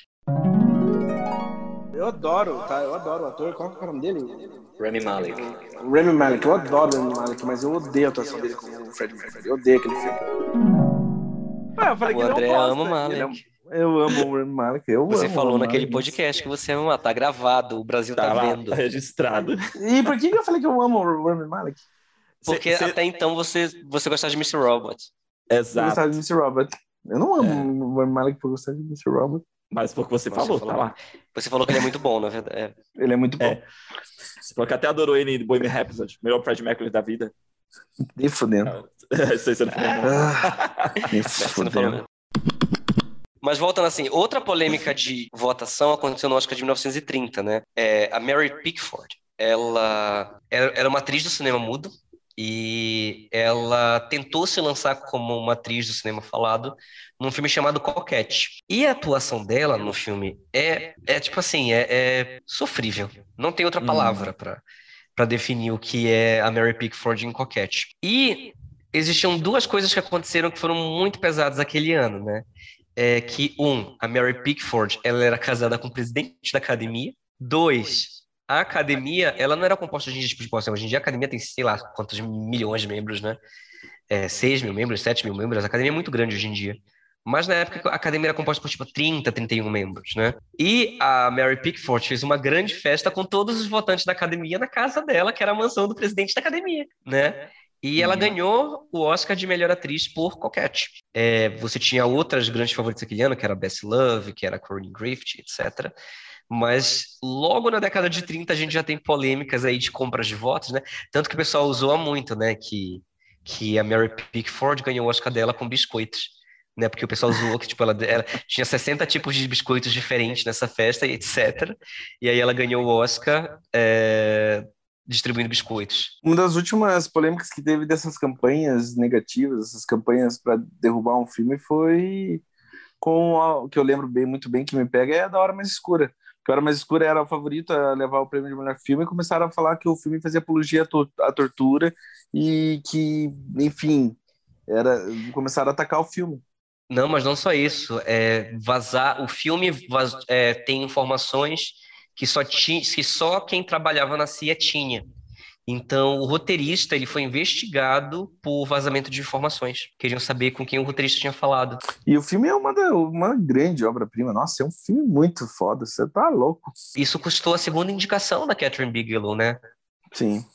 Eu adoro, tá? Eu adoro o ator. Qual que é o nome dele? Rami Malek. Rami Malek. Eu adoro o Rami Malek, mas eu odeio a atuação dele como o Fred Mercury. Eu odeio aquele filme. Ué, eu falei O que é André ama o Ele é Malek. Eu amo o Rami Malek. Eu Você amo falou naquele Malek. podcast que você ama, tá gravado, o Brasil tá, Tá lá, vendo. tá registrado. E por que que eu falei que eu amo o Rami Malek? Porque Cê- cê- até então você, você gostava de Mr. Robot. Eu Exato. gostava de Mr. Robert. Eu não amo o Rami Malek por gostar de Mr. Robert. Mas foi o que você, Você falou, falou. tá lá. Você falou que ele é muito bom, na verdade. É. Ele é muito bom. É. Você falou que até adorou ele em Bohemian Rhapsody, melhor Fred Mercury da vida. Nem fudendo. Isso aí você não falou. Ah, nem fudendo. Mas voltando assim, outra polêmica de votação aconteceu no Oscar de 1930, né? É, a Mary Pickford, ela era, era uma atriz do cinema mudo e ela tentou se lançar como uma atriz do cinema falado num filme chamado Coquette. E a atuação dela no filme é, é tipo assim, é, é sofrível. Não tem outra Hum. palavra para para definir o que é a Mary Pickford em Coquette. E existiam duas coisas que aconteceram que foram muito pesadas aquele ano, né? É que, um, a Mary Pickford, ela era casada com o presidente da academia. Dois, a academia, ela não era composta de tipo, assim, hoje em dia a academia tem, sei lá, quantos milhões de membros, né? É, 6 mil membros, 7 mil membros, a academia é muito grande hoje em dia. Mas na época a academia era composta por tipo 30, 31 membros, né? E a Mary Pickford fez uma grande festa com todos os votantes da academia na casa dela, que era a mansão do presidente da academia, né? E ela ganhou o Oscar de melhor atriz por Coquette. É, você tinha outras grandes favoritas aquele ano, que era Bessie Love, que era Corinne Griffith, etc. Mas logo na década de 30 a gente já tem polêmicas aí de compras de votos, né? Tanto que o pessoal usou muito, né? Que, que a Mary Pickford ganhou o Oscar dela com biscoitos. Né, porque o pessoal zoou que tipo, ela, ela tinha 60 tipos de biscoitos diferentes nessa festa e etc. E aí ela ganhou o Oscar é, distribuindo biscoitos. Uma das últimas polêmicas que teve dessas campanhas negativas, essas campanhas para derrubar um filme, foi com o que eu lembro bem, muito bem, que me pega, é a da Hora Mais Escura. Que a Hora Mais Escura era o favorito a levar o prêmio de melhor filme e começaram a falar que o filme fazia apologia à, to à tortura e que, enfim, era começaram a atacar o filme. Não, mas não só isso. É, vazar, o filme vaz, é, tem informações que só, ti, que só quem trabalhava na CIA tinha. Então, o roteirista ele foi investigado por vazamento de informações. Queriam saber com quem o roteirista tinha falado. E o filme é uma, uma grande obra-prima. Nossa, é um filme muito foda. Você tá louco. Isso custou a segunda indicação da Catherine Bigelow, né? Sim.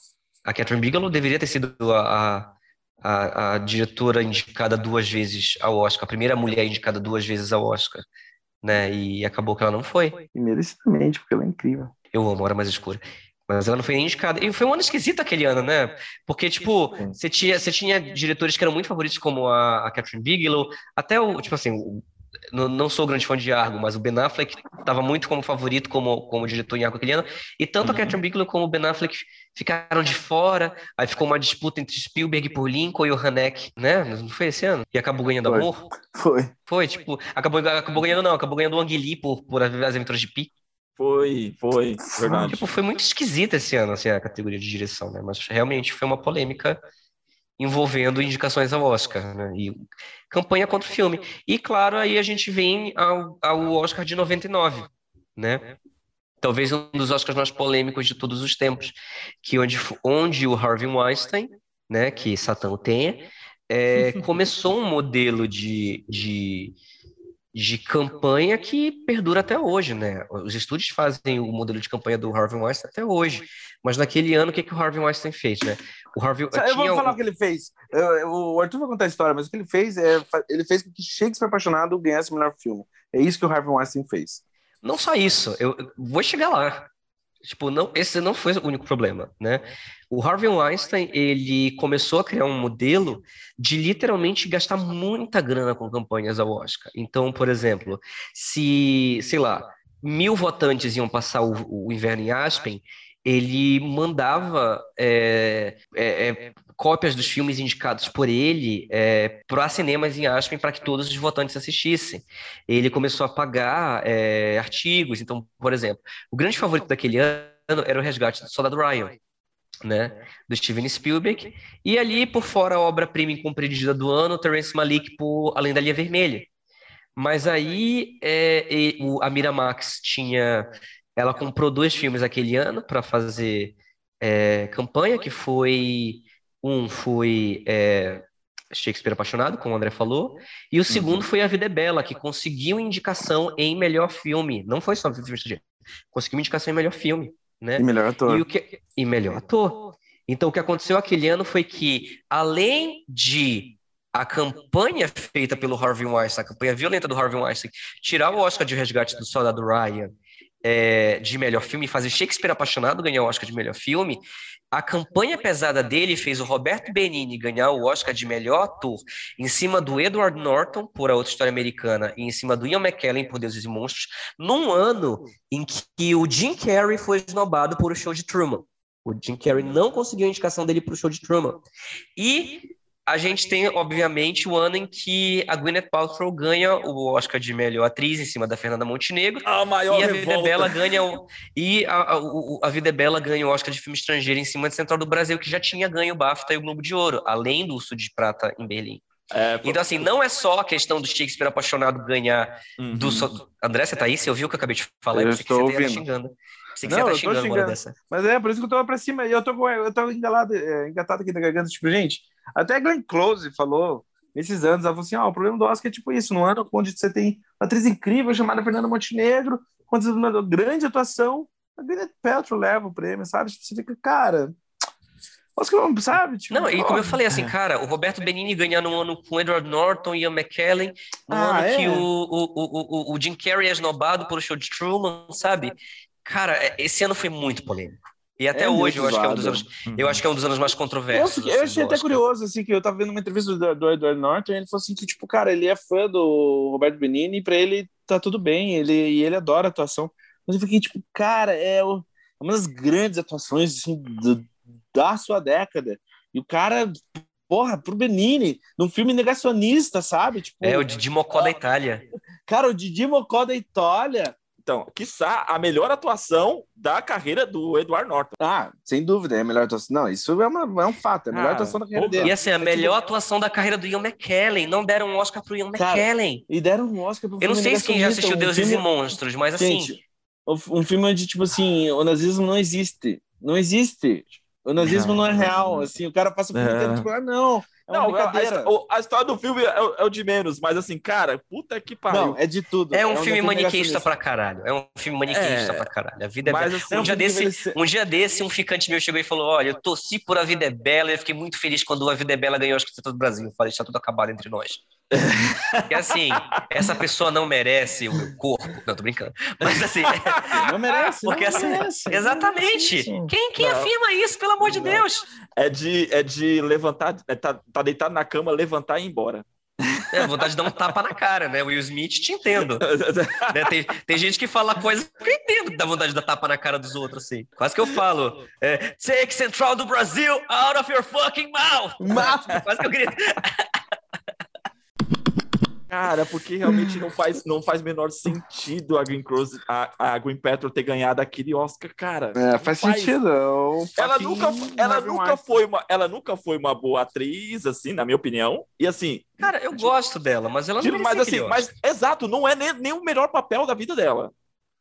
A Catherine Bigelow deveria ter sido a, a, a diretora indicada duas vezes ao Oscar, a primeira mulher indicada duas vezes ao Oscar. Né? E acabou que ela não foi. E merecidamente, porque ela é incrível. Eu amo Hora Mais Escura. Mas ela não foi nem indicada. E foi um ano esquisito aquele ano, né? Porque, tipo, você tinha, você tinha diretores que eram muito favoritos, como a, a Catherine Bigelow, até o, tipo assim, o, não, não sou grande fã de Argo, mas o Ben Affleck estava muito como favorito como, como diretor em Argo aquele ano. E tanto uhum. a Catherine Bigelow como o Ben Affleck ficaram de fora. Aí ficou uma disputa entre Spielberg por Lincoln e o Haneck, né? Não foi esse ano? E acabou ganhando foi. amor? Foi. Foi, tipo, acabou, acabou ganhando não, acabou ganhando o Ang por, por As Aventuras de Pi. Foi, foi, verdade. Tipo, foi muito esquisita esse ano, assim, a categoria de direção, né? Mas realmente foi uma polêmica envolvendo indicações ao Oscar, né? E campanha contra o filme. E, claro, aí a gente vem ao, ao Oscar de 99, né? Talvez um dos Oscars mais polêmicos de todos os tempos, que onde, onde o Harvey Weinstein, né, que Satã o tenha, é, começou um modelo de, de de campanha que perdura até hoje, né? Os estúdios fazem o modelo de campanha do Harvey Weinstein até hoje. Mas naquele ano, o que, que o Harvey Weinstein fez, né? O Harvey, eu vou falar o que ele fez. O Arthur vai contar a história, mas o que ele fez é ele fez com que Shakespeare Apaixonado ganhasse o melhor filme. É isso que o Harvey Weinstein fez. Não só isso, eu vou chegar lá. Tipo, não, esse não foi o único problema, né? O Harvey Weinstein, ele começou a criar um modelo de literalmente gastar muita grana com campanhas ao Oscar. Então, por exemplo, se, sei lá, mil votantes iam passar o, o inverno em Aspen, ele mandava é, é, é, cópias dos filmes indicados por ele é, para cinemas em Aspen para que todos os votantes assistissem. Ele começou a pagar é, artigos. Então, por exemplo, o grande favorito daquele ano era o Resgate do Soldado Ryan, né, do Steven Spielberg. E ali, por fora, a obra-prima incompreendida do ano, Terence Malick por Além da Linha Vermelha. Mas aí é, o, a Miramax tinha ela comprou dois filmes aquele ano para fazer é, campanha, que foi um foi é, Shakespeare Apaixonado, como o André falou, e o segundo uhum. foi A Vida é Bela, que conseguiu indicação em melhor filme. Não foi só filme estrangeiro, conseguiu indicação em melhor filme, né? E melhor ator. E, que... e melhor ator. Então, o que aconteceu aquele ano foi que, além de a campanha feita pelo Harvey Weinstein, a campanha violenta do Harvey Weinstein, tirar o Oscar de resgate do soldado Ryan é, de melhor filme, fazer Shakespeare Apaixonado ganhar o Oscar de melhor filme, a campanha pesada dele fez o Roberto Benini ganhar o Oscar de melhor ator em cima do Edward Norton por A Outra História Americana e em cima do Ian McKellen por Deuses e Monstros, num ano em que o Jim Carrey foi esnobado por O Show de Truman. O Jim Carrey não conseguiu a indicação dele para o Show de Truman. E a gente tem, obviamente, o ano em que a Gwyneth Paltrow ganha o Oscar de melhor atriz em cima da Fernanda Montenegro. A maior e a Vida é Bela ganha o, e a, a, a Vida é Bela ganha o Oscar de filme estrangeiro em cima de Central do Brasil, que já tinha ganho o BAFTA e o Globo de Ouro, além do Urso de Prata em Berlim. É, então, assim, não é só a questão do Shakespeare apaixonado ganhar uhum. do. André, você tá aí? Você ouviu o que eu acabei de falar? Eu, eu estou ouvindo. xingando. Sei que não, você tá xingando, xingando. Dessa. Mas é, por isso que eu tô pra cima. E eu tô, eu tô engalado, é, engatado aqui na garganta. Tipo, gente, até Glenn Close falou nesses anos, ela falou assim: ó, oh, o problema do Oscar é tipo isso, no ano onde você tem uma atriz incrível chamada Fernanda Montenegro, quando uma grande atuação, a Gwyneth Paltrow leva o prêmio, sabe? Tipo, você fica, cara, Oscar, sabe? Tipo, não, e como eu falei, assim, cara, o Roberto Benini ganhando um ano com Edward Norton e Ian McKellen, no ah, ano é? que o, o, o, o Jim Carrey é esnobado pelo show de Truman, sabe? Cara, é, esse ano foi muito polêmico. E até é hoje eu acho que é um dos anos, eu acho que é um dos anos mais controversos. Eu, eu achei até curioso assim que eu tava vendo uma entrevista do, do Edward Norton, e ele falou assim que tipo, cara, ele é fã do Roberto Benini e para ele tá tudo bem, ele e ele adora a atuação. Mas eu fiquei tipo, cara, é uma das grandes atuações assim, do, da sua década. E o cara, porra, pro Benini, num filme negacionista, sabe? Tipo, é o Didi Mocó da Itália. Cara, o Didi Mocó da Itália então, quiçá a melhor atuação da carreira do Eduardo Norton. Ah, sem dúvida, é a melhor atuação. Não, isso é, uma, é um fato, é a melhor ah, atuação da carreira dele. E assim, a melhor atuação da carreira do Ian McKellen. Não deram um Oscar pro Ian Cara, McKellen. E deram um Oscar pro Eu não sei se quem já assistiu um Deuses filme... e Monstros, mas assim. Gente, um filme onde, tipo assim, o nazismo não existe. Não existe. O nazismo não, não é real, assim, o cara passa por é. tempo tipo, ah, não, é não, a, a, história do filme é, é, o de menos, mas assim, cara, puta que pariu. Não, é de tudo. É um, é um filme maniqueísta pra caralho. É um filme maniqueísta é, pra caralho. A vida é bela. Assim, um, dia desse, um dia desse, um ficante meu chegou e falou: Olha, eu torci por A Vida é Bela e eu fiquei muito feliz quando A Vida é Bela ganhou a escritura do Brasil. Eu falei: Está tudo acabado entre nós. Porque assim, essa pessoa não merece o meu corpo. Não, tô brincando. Mas assim. Não merece. Porque, não assim, merece. Exatamente. Quem, quem afirma isso, pelo amor de não. Deus? É de, é de levantar, é, tá, tá deitado na cama, levantar e ir embora. É, vontade de dar um tapa na cara, né? Will Smith, te entendo. né? tem, tem gente que fala coisa que eu entendo que dá vontade de dar tapa na cara dos outros, assim. Quase que eu falo, é, take Central do Brasil out of your fucking mouth! Quase que eu queria... Cara, porque realmente não faz, não faz menor sentido a Green Cross, a, a Green Petro ter ganhado aquele Oscar, cara. É, faz, faz, sentido. É ela nunca, ela nunca foi uma, ela nunca foi uma boa atriz, assim, na minha opinião. E assim, cara, eu tipo, gosto dela, mas ela não mas assim, mas exato, não é nem, nem o melhor papel da vida dela,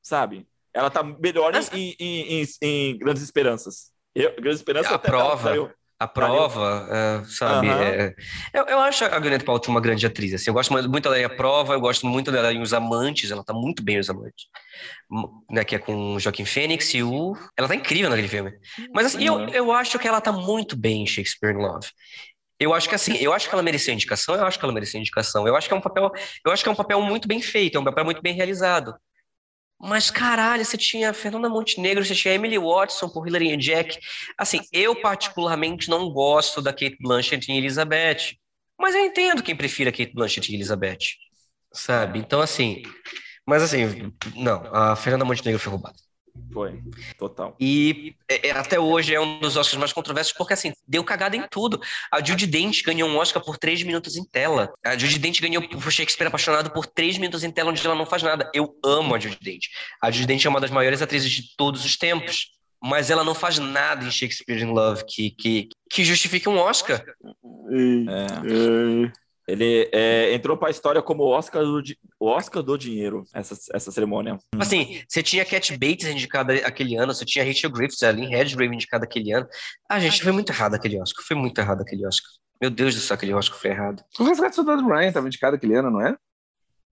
sabe? Ela tá melhor mas... em, em, em, em, Grandes Esperanças. Eu, Grandes Esperanças a até prova. Ela, a prova, é, sabe? Uhum. É, eu, eu, acho a Gwyneth Paltrow uma grande atriz. Assim, eu gosto muito dela em A Prova, eu gosto muito dela em Os Amantes, ela tá muito bem em Os Amantes. Né, que é com Joaquim Fênix e o... Ela tá incrível naquele filme. Mas assim, uhum. eu, eu acho que ela tá muito bem em Shakespeare in Love. Eu acho que assim, eu acho que ela merecia indicação, eu acho que ela merecia indicação. Eu acho que é um papel, eu acho que é um papel muito bem feito, é um papel muito bem realizado. Mas caralho, você tinha Fernanda Montenegro, você tinha Emily Watson por Hilary Jack. Assim, eu particularmente não gosto da Kate Blanchett em Elizabeth, mas eu entendo quem prefira Kate Blanchett em Elizabeth, sabe? Então assim, mas assim, não, a Fernanda Montenegro foi roubada. Foi, total. E é, é, até hoje é um dos Oscars mais controversos, porque assim, deu cagada em tudo. A Judy Dent ganhou um Oscar por três minutos em tela. A Judy Dent ganhou por Shakespeare apaixonado por três minutos em tela, onde ela não faz nada. Eu amo a Judy Dent. A Judy Dent é uma das maiores atrizes de todos os tempos. Mas ela não faz nada em Shakespeare in Love que, que, que justifique um Oscar. É. Ele é, entrou para a história como o Oscar do, o Oscar do dinheiro, essa, essa cerimônia. Assim, você tinha Cat Bates indicada aquele ano, você tinha Rachel Griffiths, a Lynn Redgrave indicada aquele ano. Ah, gente, foi muito errado aquele Oscar, foi muito errado aquele Oscar. Meu Deus do céu, aquele Oscar foi errado. O Resgate Soldado Ryan estava indicado aquele ano, não é?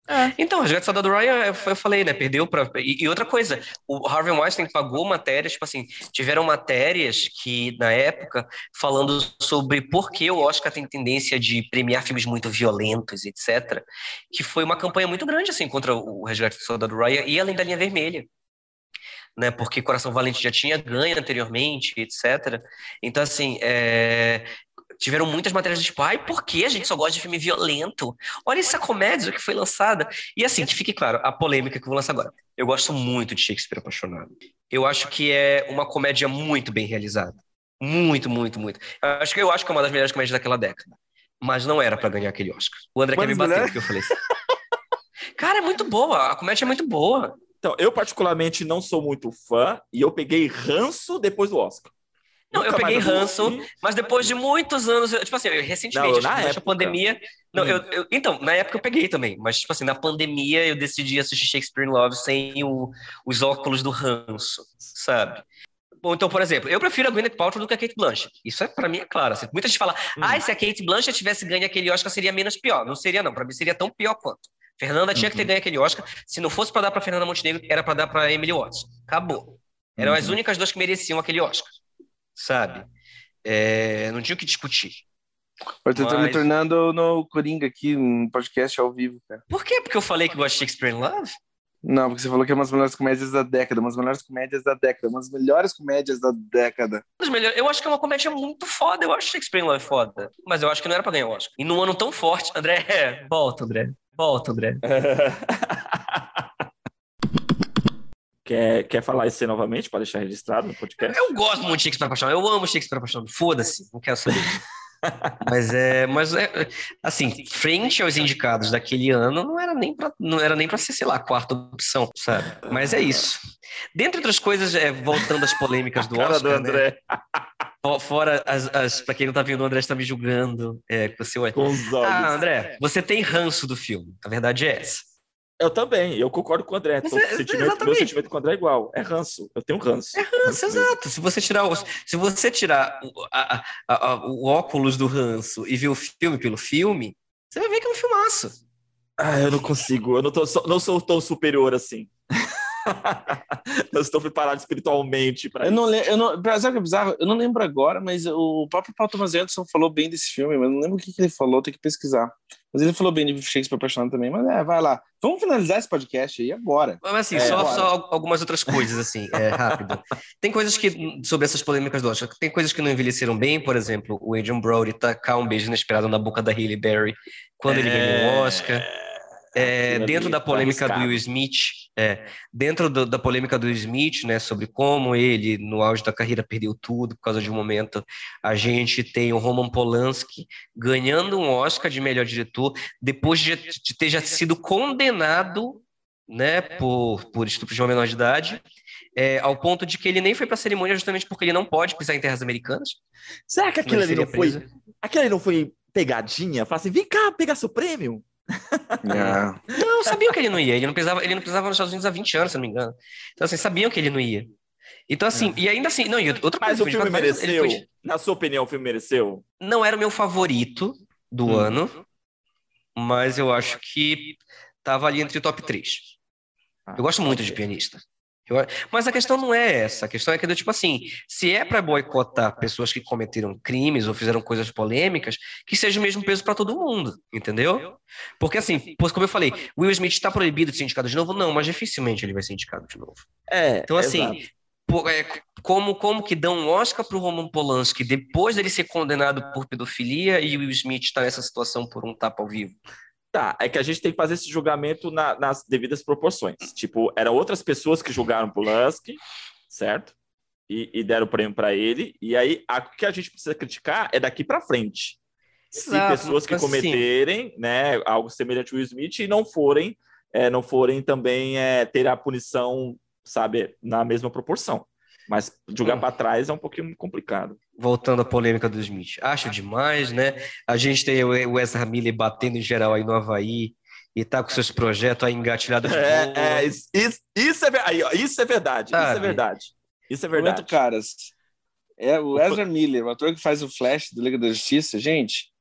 É. Então, o resgate saudade do Ryan, eu falei, né? Perdeu para. E, e, outra coisa, o Harvey Weinstein pagou matérias, tipo assim, tiveram matérias que, na época, falando sobre por que o Oscar tem tendência de premiar filmes muito violentos, etc. Que foi uma campanha muito grande, assim, contra o resgate saudade do Ryan e além da linha vermelha. Né, porque Coração Valente já tinha ganho anteriormente, etc. Então, assim, é, tiveram muitas matérias do tipo, ai, por que a gente só gosta de filme violento? Olha essa comédia que foi lançada. E assim, que fique claro, a polêmica que eu vou lançar agora. Eu gosto muito de Shakespeare Apaixonado. Eu acho que é uma comédia muito bem realizada. Muito, muito, muito. Eu acho que, eu acho que é uma das melhores comédias daquela década. Mas não era para ganhar aquele Oscar. O André Mas quer me bater, porque eu falei assim. Cara, é muito boa. A comédia é muito boa. Então, eu particularmente não sou muito fã e eu peguei ranço depois do Oscar. Não, eu peguei ranço, mas depois de muitos anos, eu, tipo assim, eu, recentemente, não, na época, pandemia. Não, hum. eu, eu, então, na época eu peguei também, mas, tipo assim, na pandemia eu decidi assistir Shakespeare in Love sem o, os óculos do ranço, sabe? Bom, então, por exemplo, eu prefiro a Gwyneth Paltrow do que a Kate Blanchett. Isso é para mim é claro. Assim, muita gente fala, hum. ah, se a Kate Blanchett tivesse ganho aquele Oscar seria menos pior. Não seria não, para mim seria tão pior quanto. Fernanda tinha uhum. que ter uhum. ganho aquele Oscar. Se não fosse para dar para Fernanda Montenegro, era para dar para Emily Watson. Acabou. Eram uhum. as únicas duas que mereciam aquele Oscar, sabe? É, não tinha o que discutir. Eu tô Mas- me tornando no Coringa aqui, um podcast ao vivo, cara. Por quê? Porque eu falei que gosto de Shakespeare in Love? Não, porque você falou que é uma das melhores comédias da década, uma das melhores comédias da década, uma das melhores comédias da década. Eu acho que é uma comédia muito foda. Eu acho Shakespeare in Love foda. Mas eu acho que não era pra ganhar o Oscar. E num ano tão forte. André, volta, André. Volta, André. quer, quer falar isso aí novamente para deixar registrado no podcast? Eu gosto muito de Shakespeare apaixonado. Eu amo Shakespeare apaixonado. Foda-se, não quero saber. mas é, mas é, assim, frente aos indicados daquele ano, não era nem para, não era nem para ser, sei lá, a quarta opção, sabe? Mas é isso. Dentre outras coisas, é, voltando às polêmicas do Oscar, do né? André, Fo- Fora as, as para quem não tá vendo, o André está me julgando é, com o seu. Ah, André, você tem ranço do filme. A verdade é essa. Eu também, eu concordo com o André. Mas Tô- é- sentimento- meu sentimento com o André é igual. É ranço. Eu tenho ranço. É ranço, exato. Se você tirar, os, se você tirar o, a- a- a- o óculos do ranço e ver o filme pelo filme, você vai ver que é um filmaço. Ah, eu não consigo. Eu não, tô, não sou tão superior assim. não estou preparado espiritualmente para Eu isso. não lembro, eu não, sabe o que é bizarro? Eu não lembro agora, mas o próprio Paul Thomas Anderson falou bem desse filme, mas não lembro o que, que ele falou, tem que pesquisar. Mas ele falou bem de Shakespeare apaixonado também, mas é, vai lá. Vamos finalizar esse podcast aí agora. Mas assim, É, só, bora. só al- algumas outras coisas, assim, é, rápido. Tem coisas que, sobre essas polêmicas do Oscar, tem coisas que não envelheceram bem, por exemplo, o Adrian Brody tacar um beijo inesperado na boca da Hailey Berry quando ele ganhou o Oscar. É, Aquilo dentro da polêmica do. Will Smith, é, dentro do- da polêmica do Will Smith, né, sobre como ele, no auge da carreira, perdeu tudo por causa de um momento, a gente tem o Roman Polanski ganhando um Oscar de melhor diretor depois de, de ter já sido condenado, né, por, por estupro de uma menor de idade, é, ao ponto de que ele nem foi para a cerimônia justamente porque ele não pode pisar em terras americanas. Será que aquilo ali não foi. Aquilo ali não foi pegadinha? Fala assim, vem cá pegar seu prêmio. É. Não, sabiam que ele não ia. Ele não pisava, ele não pisava nos Estados Unidos há 20 anos, se não me engano. Então, assim, sabiam que ele não ia. Então, assim, e ainda assim, não, e outra Mas coisa, o filme mereceu. foi- Na sua opinião, o filme mereceu? não era o meu favorito do Hum. ano, mas eu acho que tava ali entre o top 3. Ah, Eu gosto muito de pianista. Eu- mas a questão não é essa. A questão é que, tipo assim, se é para boicotar pessoas que cometeram crimes ou fizeram coisas polêmicas, que seja o mesmo peso para todo mundo, entendeu? Porque, assim, como eu falei, Will Smith está proibido de ser indicado de novo? Não, mas dificilmente ele vai ser indicado de novo. É. Então, assim, pô, é, como, como que dão um Oscar para o Roman Polanski depois dele ser condenado por pedofilia e Will Smith está nessa situação por um tapa ao vivo? Tá, é que a gente tem que fazer esse julgamento na- nas devidas proporções. Tipo, eram outras pessoas que julgaram Polanski, certo? E, e deram o prêmio para ele. E aí, a- o que a gente precisa criticar é daqui para frente. Se Exato, pessoas que assim- cometerem, né, algo semelhante ao Will Smith e não forem, é, não forem também é, ter a punição, sabe, na mesma proporção. Mas jogar Hum. para trás é um pouquinho complicado. Voltando à polêmica do Smith. Acho demais, né? A gente tem o Ezra Miller batendo em geral aí no Havaí e tá com seus projetos aí engatilhados. É, é, isso, isso- é, aí, ó, isso é verdade. Isso é verdade. Isso é Momento, verdade. caras. É o Ezra Miller, o ator que faz o Flash do Liga da Justiça. Gente,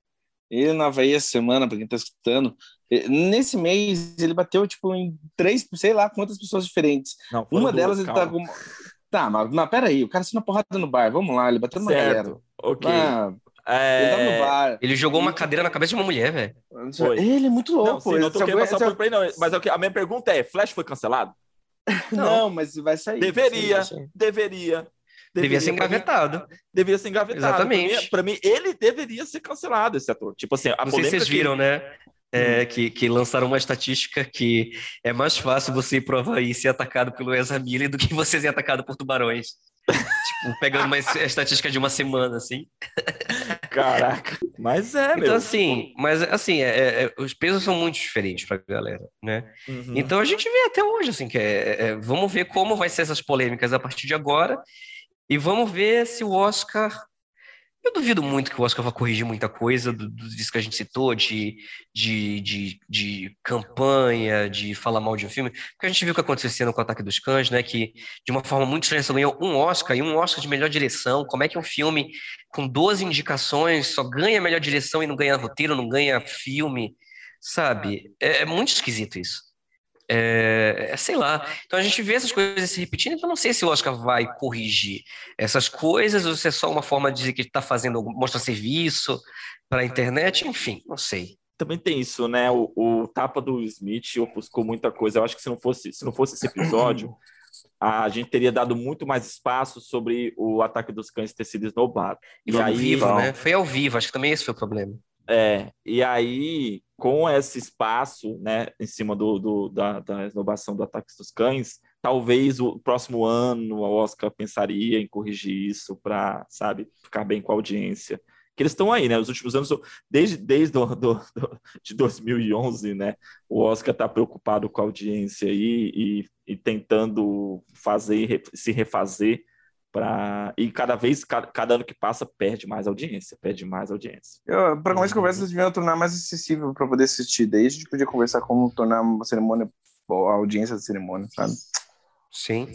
ele na Havaí essa semana, para quem tá escutando, nesse mês ele bateu tipo em três, sei lá quantas pessoas diferentes. Não, Uma duas, delas ele tá calma. com. Tá, mas, mas peraí, o cara saiu na porrada no bar. Vamos lá, ele bateu numa galera. Ok. Ah, ele É... bar. Ele jogou uma cadeira na cabeça de uma mulher, velho. Ele é muito louco. Não, sim, não tô querendo é- passar esse é- por play, não. Mas é que- a minha pergunta é: Flash foi cancelado? Não, mas vai sair. Deveria. vai sair. Deveria. Devia ser pra mim- engavetado. Devia ser engavetado. Exatamente. Para mim, ele deveria ser cancelado, esse ator. Tipo assim, a Não sei se vocês que- viram, né? É, que, que lançaram uma estatística que é mais fácil você ir pro Havaí e ser atacado pelo Ezra Miller do que você ser atacado por tubarões. tipo, pegando uma es- estatística de uma semana, assim. Caraca. Mas é, meu. Então, assim, mas assim, é- é- é- os pesos são muito diferentes pra galera, né? Uhum. Então a gente vê até hoje, assim, que é, é- vamos ver como vai ser essas polêmicas a partir de agora e vamos ver se o Oscar. Eu duvido muito que o Oscar vá corrigir muita coisa do, do- disso que a gente citou, de, de, de, de campanha, de falar mal de um filme, porque a gente viu o que aconteceu esse ano com o Ataque dos Cães, né? Que de uma forma muito estranha só ganhou um Oscar e um Oscar de melhor direção. Como é que um filme com 12 indicações só ganha melhor direção e não ganha roteiro, não ganha filme? Sabe? É, é muito esquisito isso. É, é, sei lá. Então a gente vê essas coisas se repetindo, então não sei se o Oscar vai corrigir essas coisas ou se é só uma forma de dizer que está fazendo, mostra serviço para a internet, enfim, não sei. Também tem isso, né? O, o tapa do Smith ofuscou muita coisa. Eu acho que se não fosse, se não fosse esse episódio, a gente teria dado muito mais espaço sobre o ataque dos cães ter sido esnobado. E, e aí, vivo, né? Foi ao vivo, acho que também esse foi o problema. É, e aí, com esse espaço, né, em cima do, do da, da esnobação do ataque dos cães, talvez o próximo ano o Oscar pensaria em corrigir isso para, sabe, ficar bem com a audiência. Que eles estão aí, né? Os últimos anos, desde, desde do, do, do de 2011, né? O Oscar está preocupado com a audiência aí e, e tentando fazer, se refazer Pra... E cada vez, cada, cada, ano que passa, perde mais audiência, perde mais audiência. Para começar a conversa, eles deviam tornar mais acessível para poder assistir. Daí a gente podia conversar como tornar uma cerimônia, a audiência da cerimônia, sabe? Sim.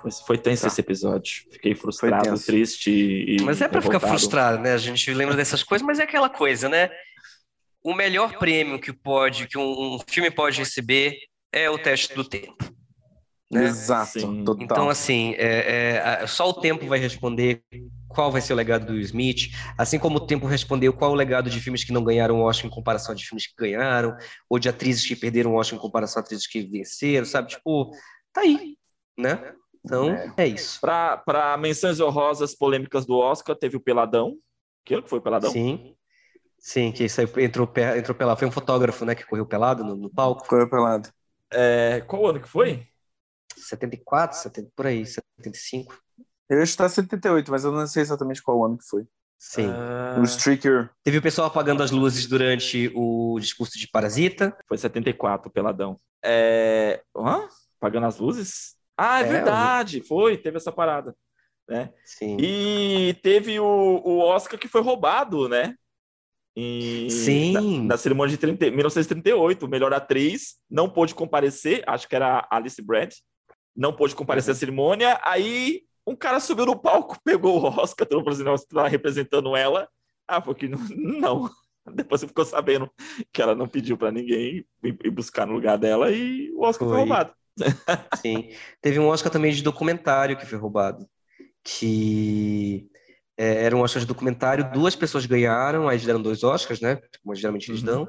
Foi, foi tenso tá. esse episódio. Fiquei frustrado, triste e. Mas é para ficar frustrado, né? A gente lembra dessas coisas, mas é aquela coisa, né? O melhor prêmio que pode, que um, um filme pode receber é o teste do tempo. Né? Exato, total. Então, assim, é, é, só o tempo vai responder qual vai ser o legado do Smith, assim como o tempo respondeu qual o legado de filmes que não ganharam o Oscar em comparação de filmes que ganharam, ou de atrizes que perderam o Oscar em comparação a atrizes que venceram, sabe? Tipo, tá aí, né? Então, é, é isso. Para menções honrosas polêmicas do Oscar, teve o Peladão. Que foi o Peladão? Sim. Sim, que isso aí entrou, entrou pelado. Foi um fotógrafo, né, que correu pelado no, no palco. Correu pelado. É, qual ano que foi? 74, 70, por aí, 75. Eu acho que tá 78, mas eu não sei exatamente qual ano que foi. Sim. Uh... O Streaker. Teve o pessoal apagando as luzes durante o discurso de Parasita. Foi 74, peladão. É... Hã? Apagando as luzes? Ah, é, é verdade. Foi, teve essa parada. Né? Sim. E teve o, o Oscar que foi roubado, né? Em, Sim. Na, na cerimônia de 30, 1938, melhor atriz, não pôde comparecer, acho que era Alice Brad, não pôde comparecer à cerimônia, aí um cara subiu no palco, pegou o Oscar, todo mundo estava representando ela. Ah, foi que não, não. Depois você ficou sabendo que ela não pediu para ninguém ir buscar no lugar dela e o Oscar foi, foi roubado. Sim. Teve um Oscar também de documentário que foi roubado. Que é, era um Oscar de documentário, duas pessoas ganharam, aí deram dois Oscars, né? Como geralmente eles uhum. dão.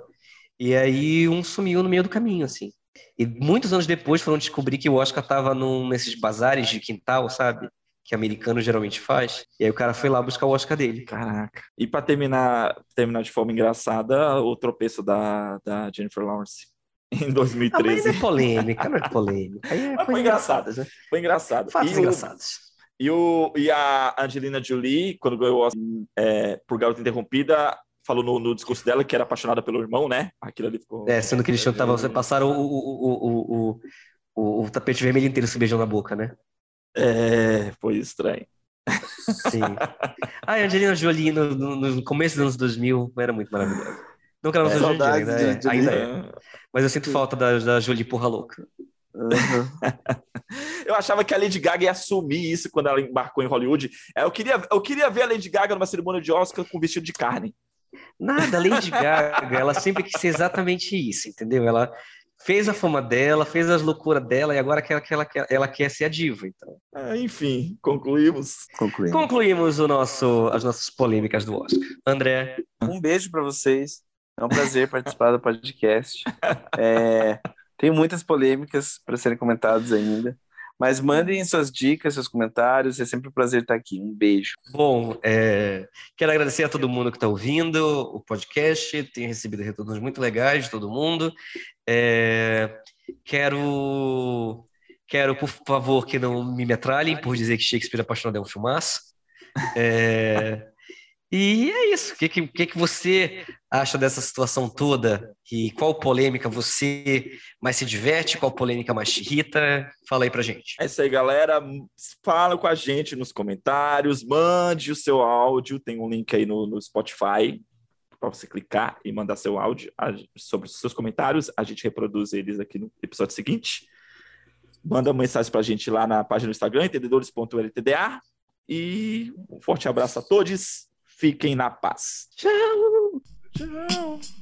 E aí um sumiu no meio do caminho, assim. E muitos anos depois foram descobrir que o Oscar estava nesses bazares de quintal, sabe? Que americano geralmente faz. E aí o cara foi lá buscar o Oscar dele. Caraca. E para terminar, terminar de forma engraçada, o tropeço da, da Jennifer Lawrence em 2013. Ah, mas é polêmica, não é polêmica. É foi engraçado. Né? Foi engraçado. Fatos e engraçados. O, e, o, e a Angelina Jolie, quando ganhou o Oscar é, por Garota Interrompida, falou no, no, discurso dela que era apaixonada pelo irmão, né? Aquilo ali ficou. É, sendo que eles tava, você passaram o, o, o, o, o, tapete vermelho inteiro se beijando na boca, né? É, foi estranho. Sim. Ah, a Angelina Jolie no, no, começo dos anos 2000 era muito maravilhosa. Não que ela não é, seja ainda, é, ainda é. Mas eu sinto falta da, da Jolie porra louca. Uhum. eu achava que a Lady Gaga ia assumir isso quando ela embarcou em Hollywood. É, eu queria, eu queria ver a Lady Gaga numa cerimônia de Oscar com vestido de carne. Nada, a Lady Gaga, ela sempre quis ser exatamente isso, entendeu? Ela fez a fama dela, fez as loucuras dela e agora quer, ela, quer, ela quer ser a diva, então. É, enfim, concluímos. concluímos. Concluímos o nosso, as nossas polêmicas do Oscar. André. Um beijo para vocês. É um prazer participar do podcast. É, tem muitas polêmicas para serem comentadas ainda. Mas mandem suas dicas, seus comentários, é sempre um prazer estar aqui. Um beijo. Bom, é, quero agradecer a todo mundo que está ouvindo o podcast, tenho recebido retornos muito legais de todo mundo. É, quero, quero, por favor, que não me metralhem por dizer que Shakespeare apaixonado é um filmaço. É, e é isso. O que, que, que você acha dessa situação toda? E qual polêmica você mais se diverte? Qual polêmica mais te irrita? Fala aí pra gente. É isso aí, galera. Fala com a gente nos comentários, mande o seu áudio. Tem um link aí no, no Spotify para você clicar e mandar seu áudio sobre os seus comentários. A gente reproduz eles aqui no episódio seguinte. Manda uma mensagem para a gente lá na página do Instagram, entendedores.ltda. E um forte abraço a todos. Fiquem na paz. Tchau. Tchau.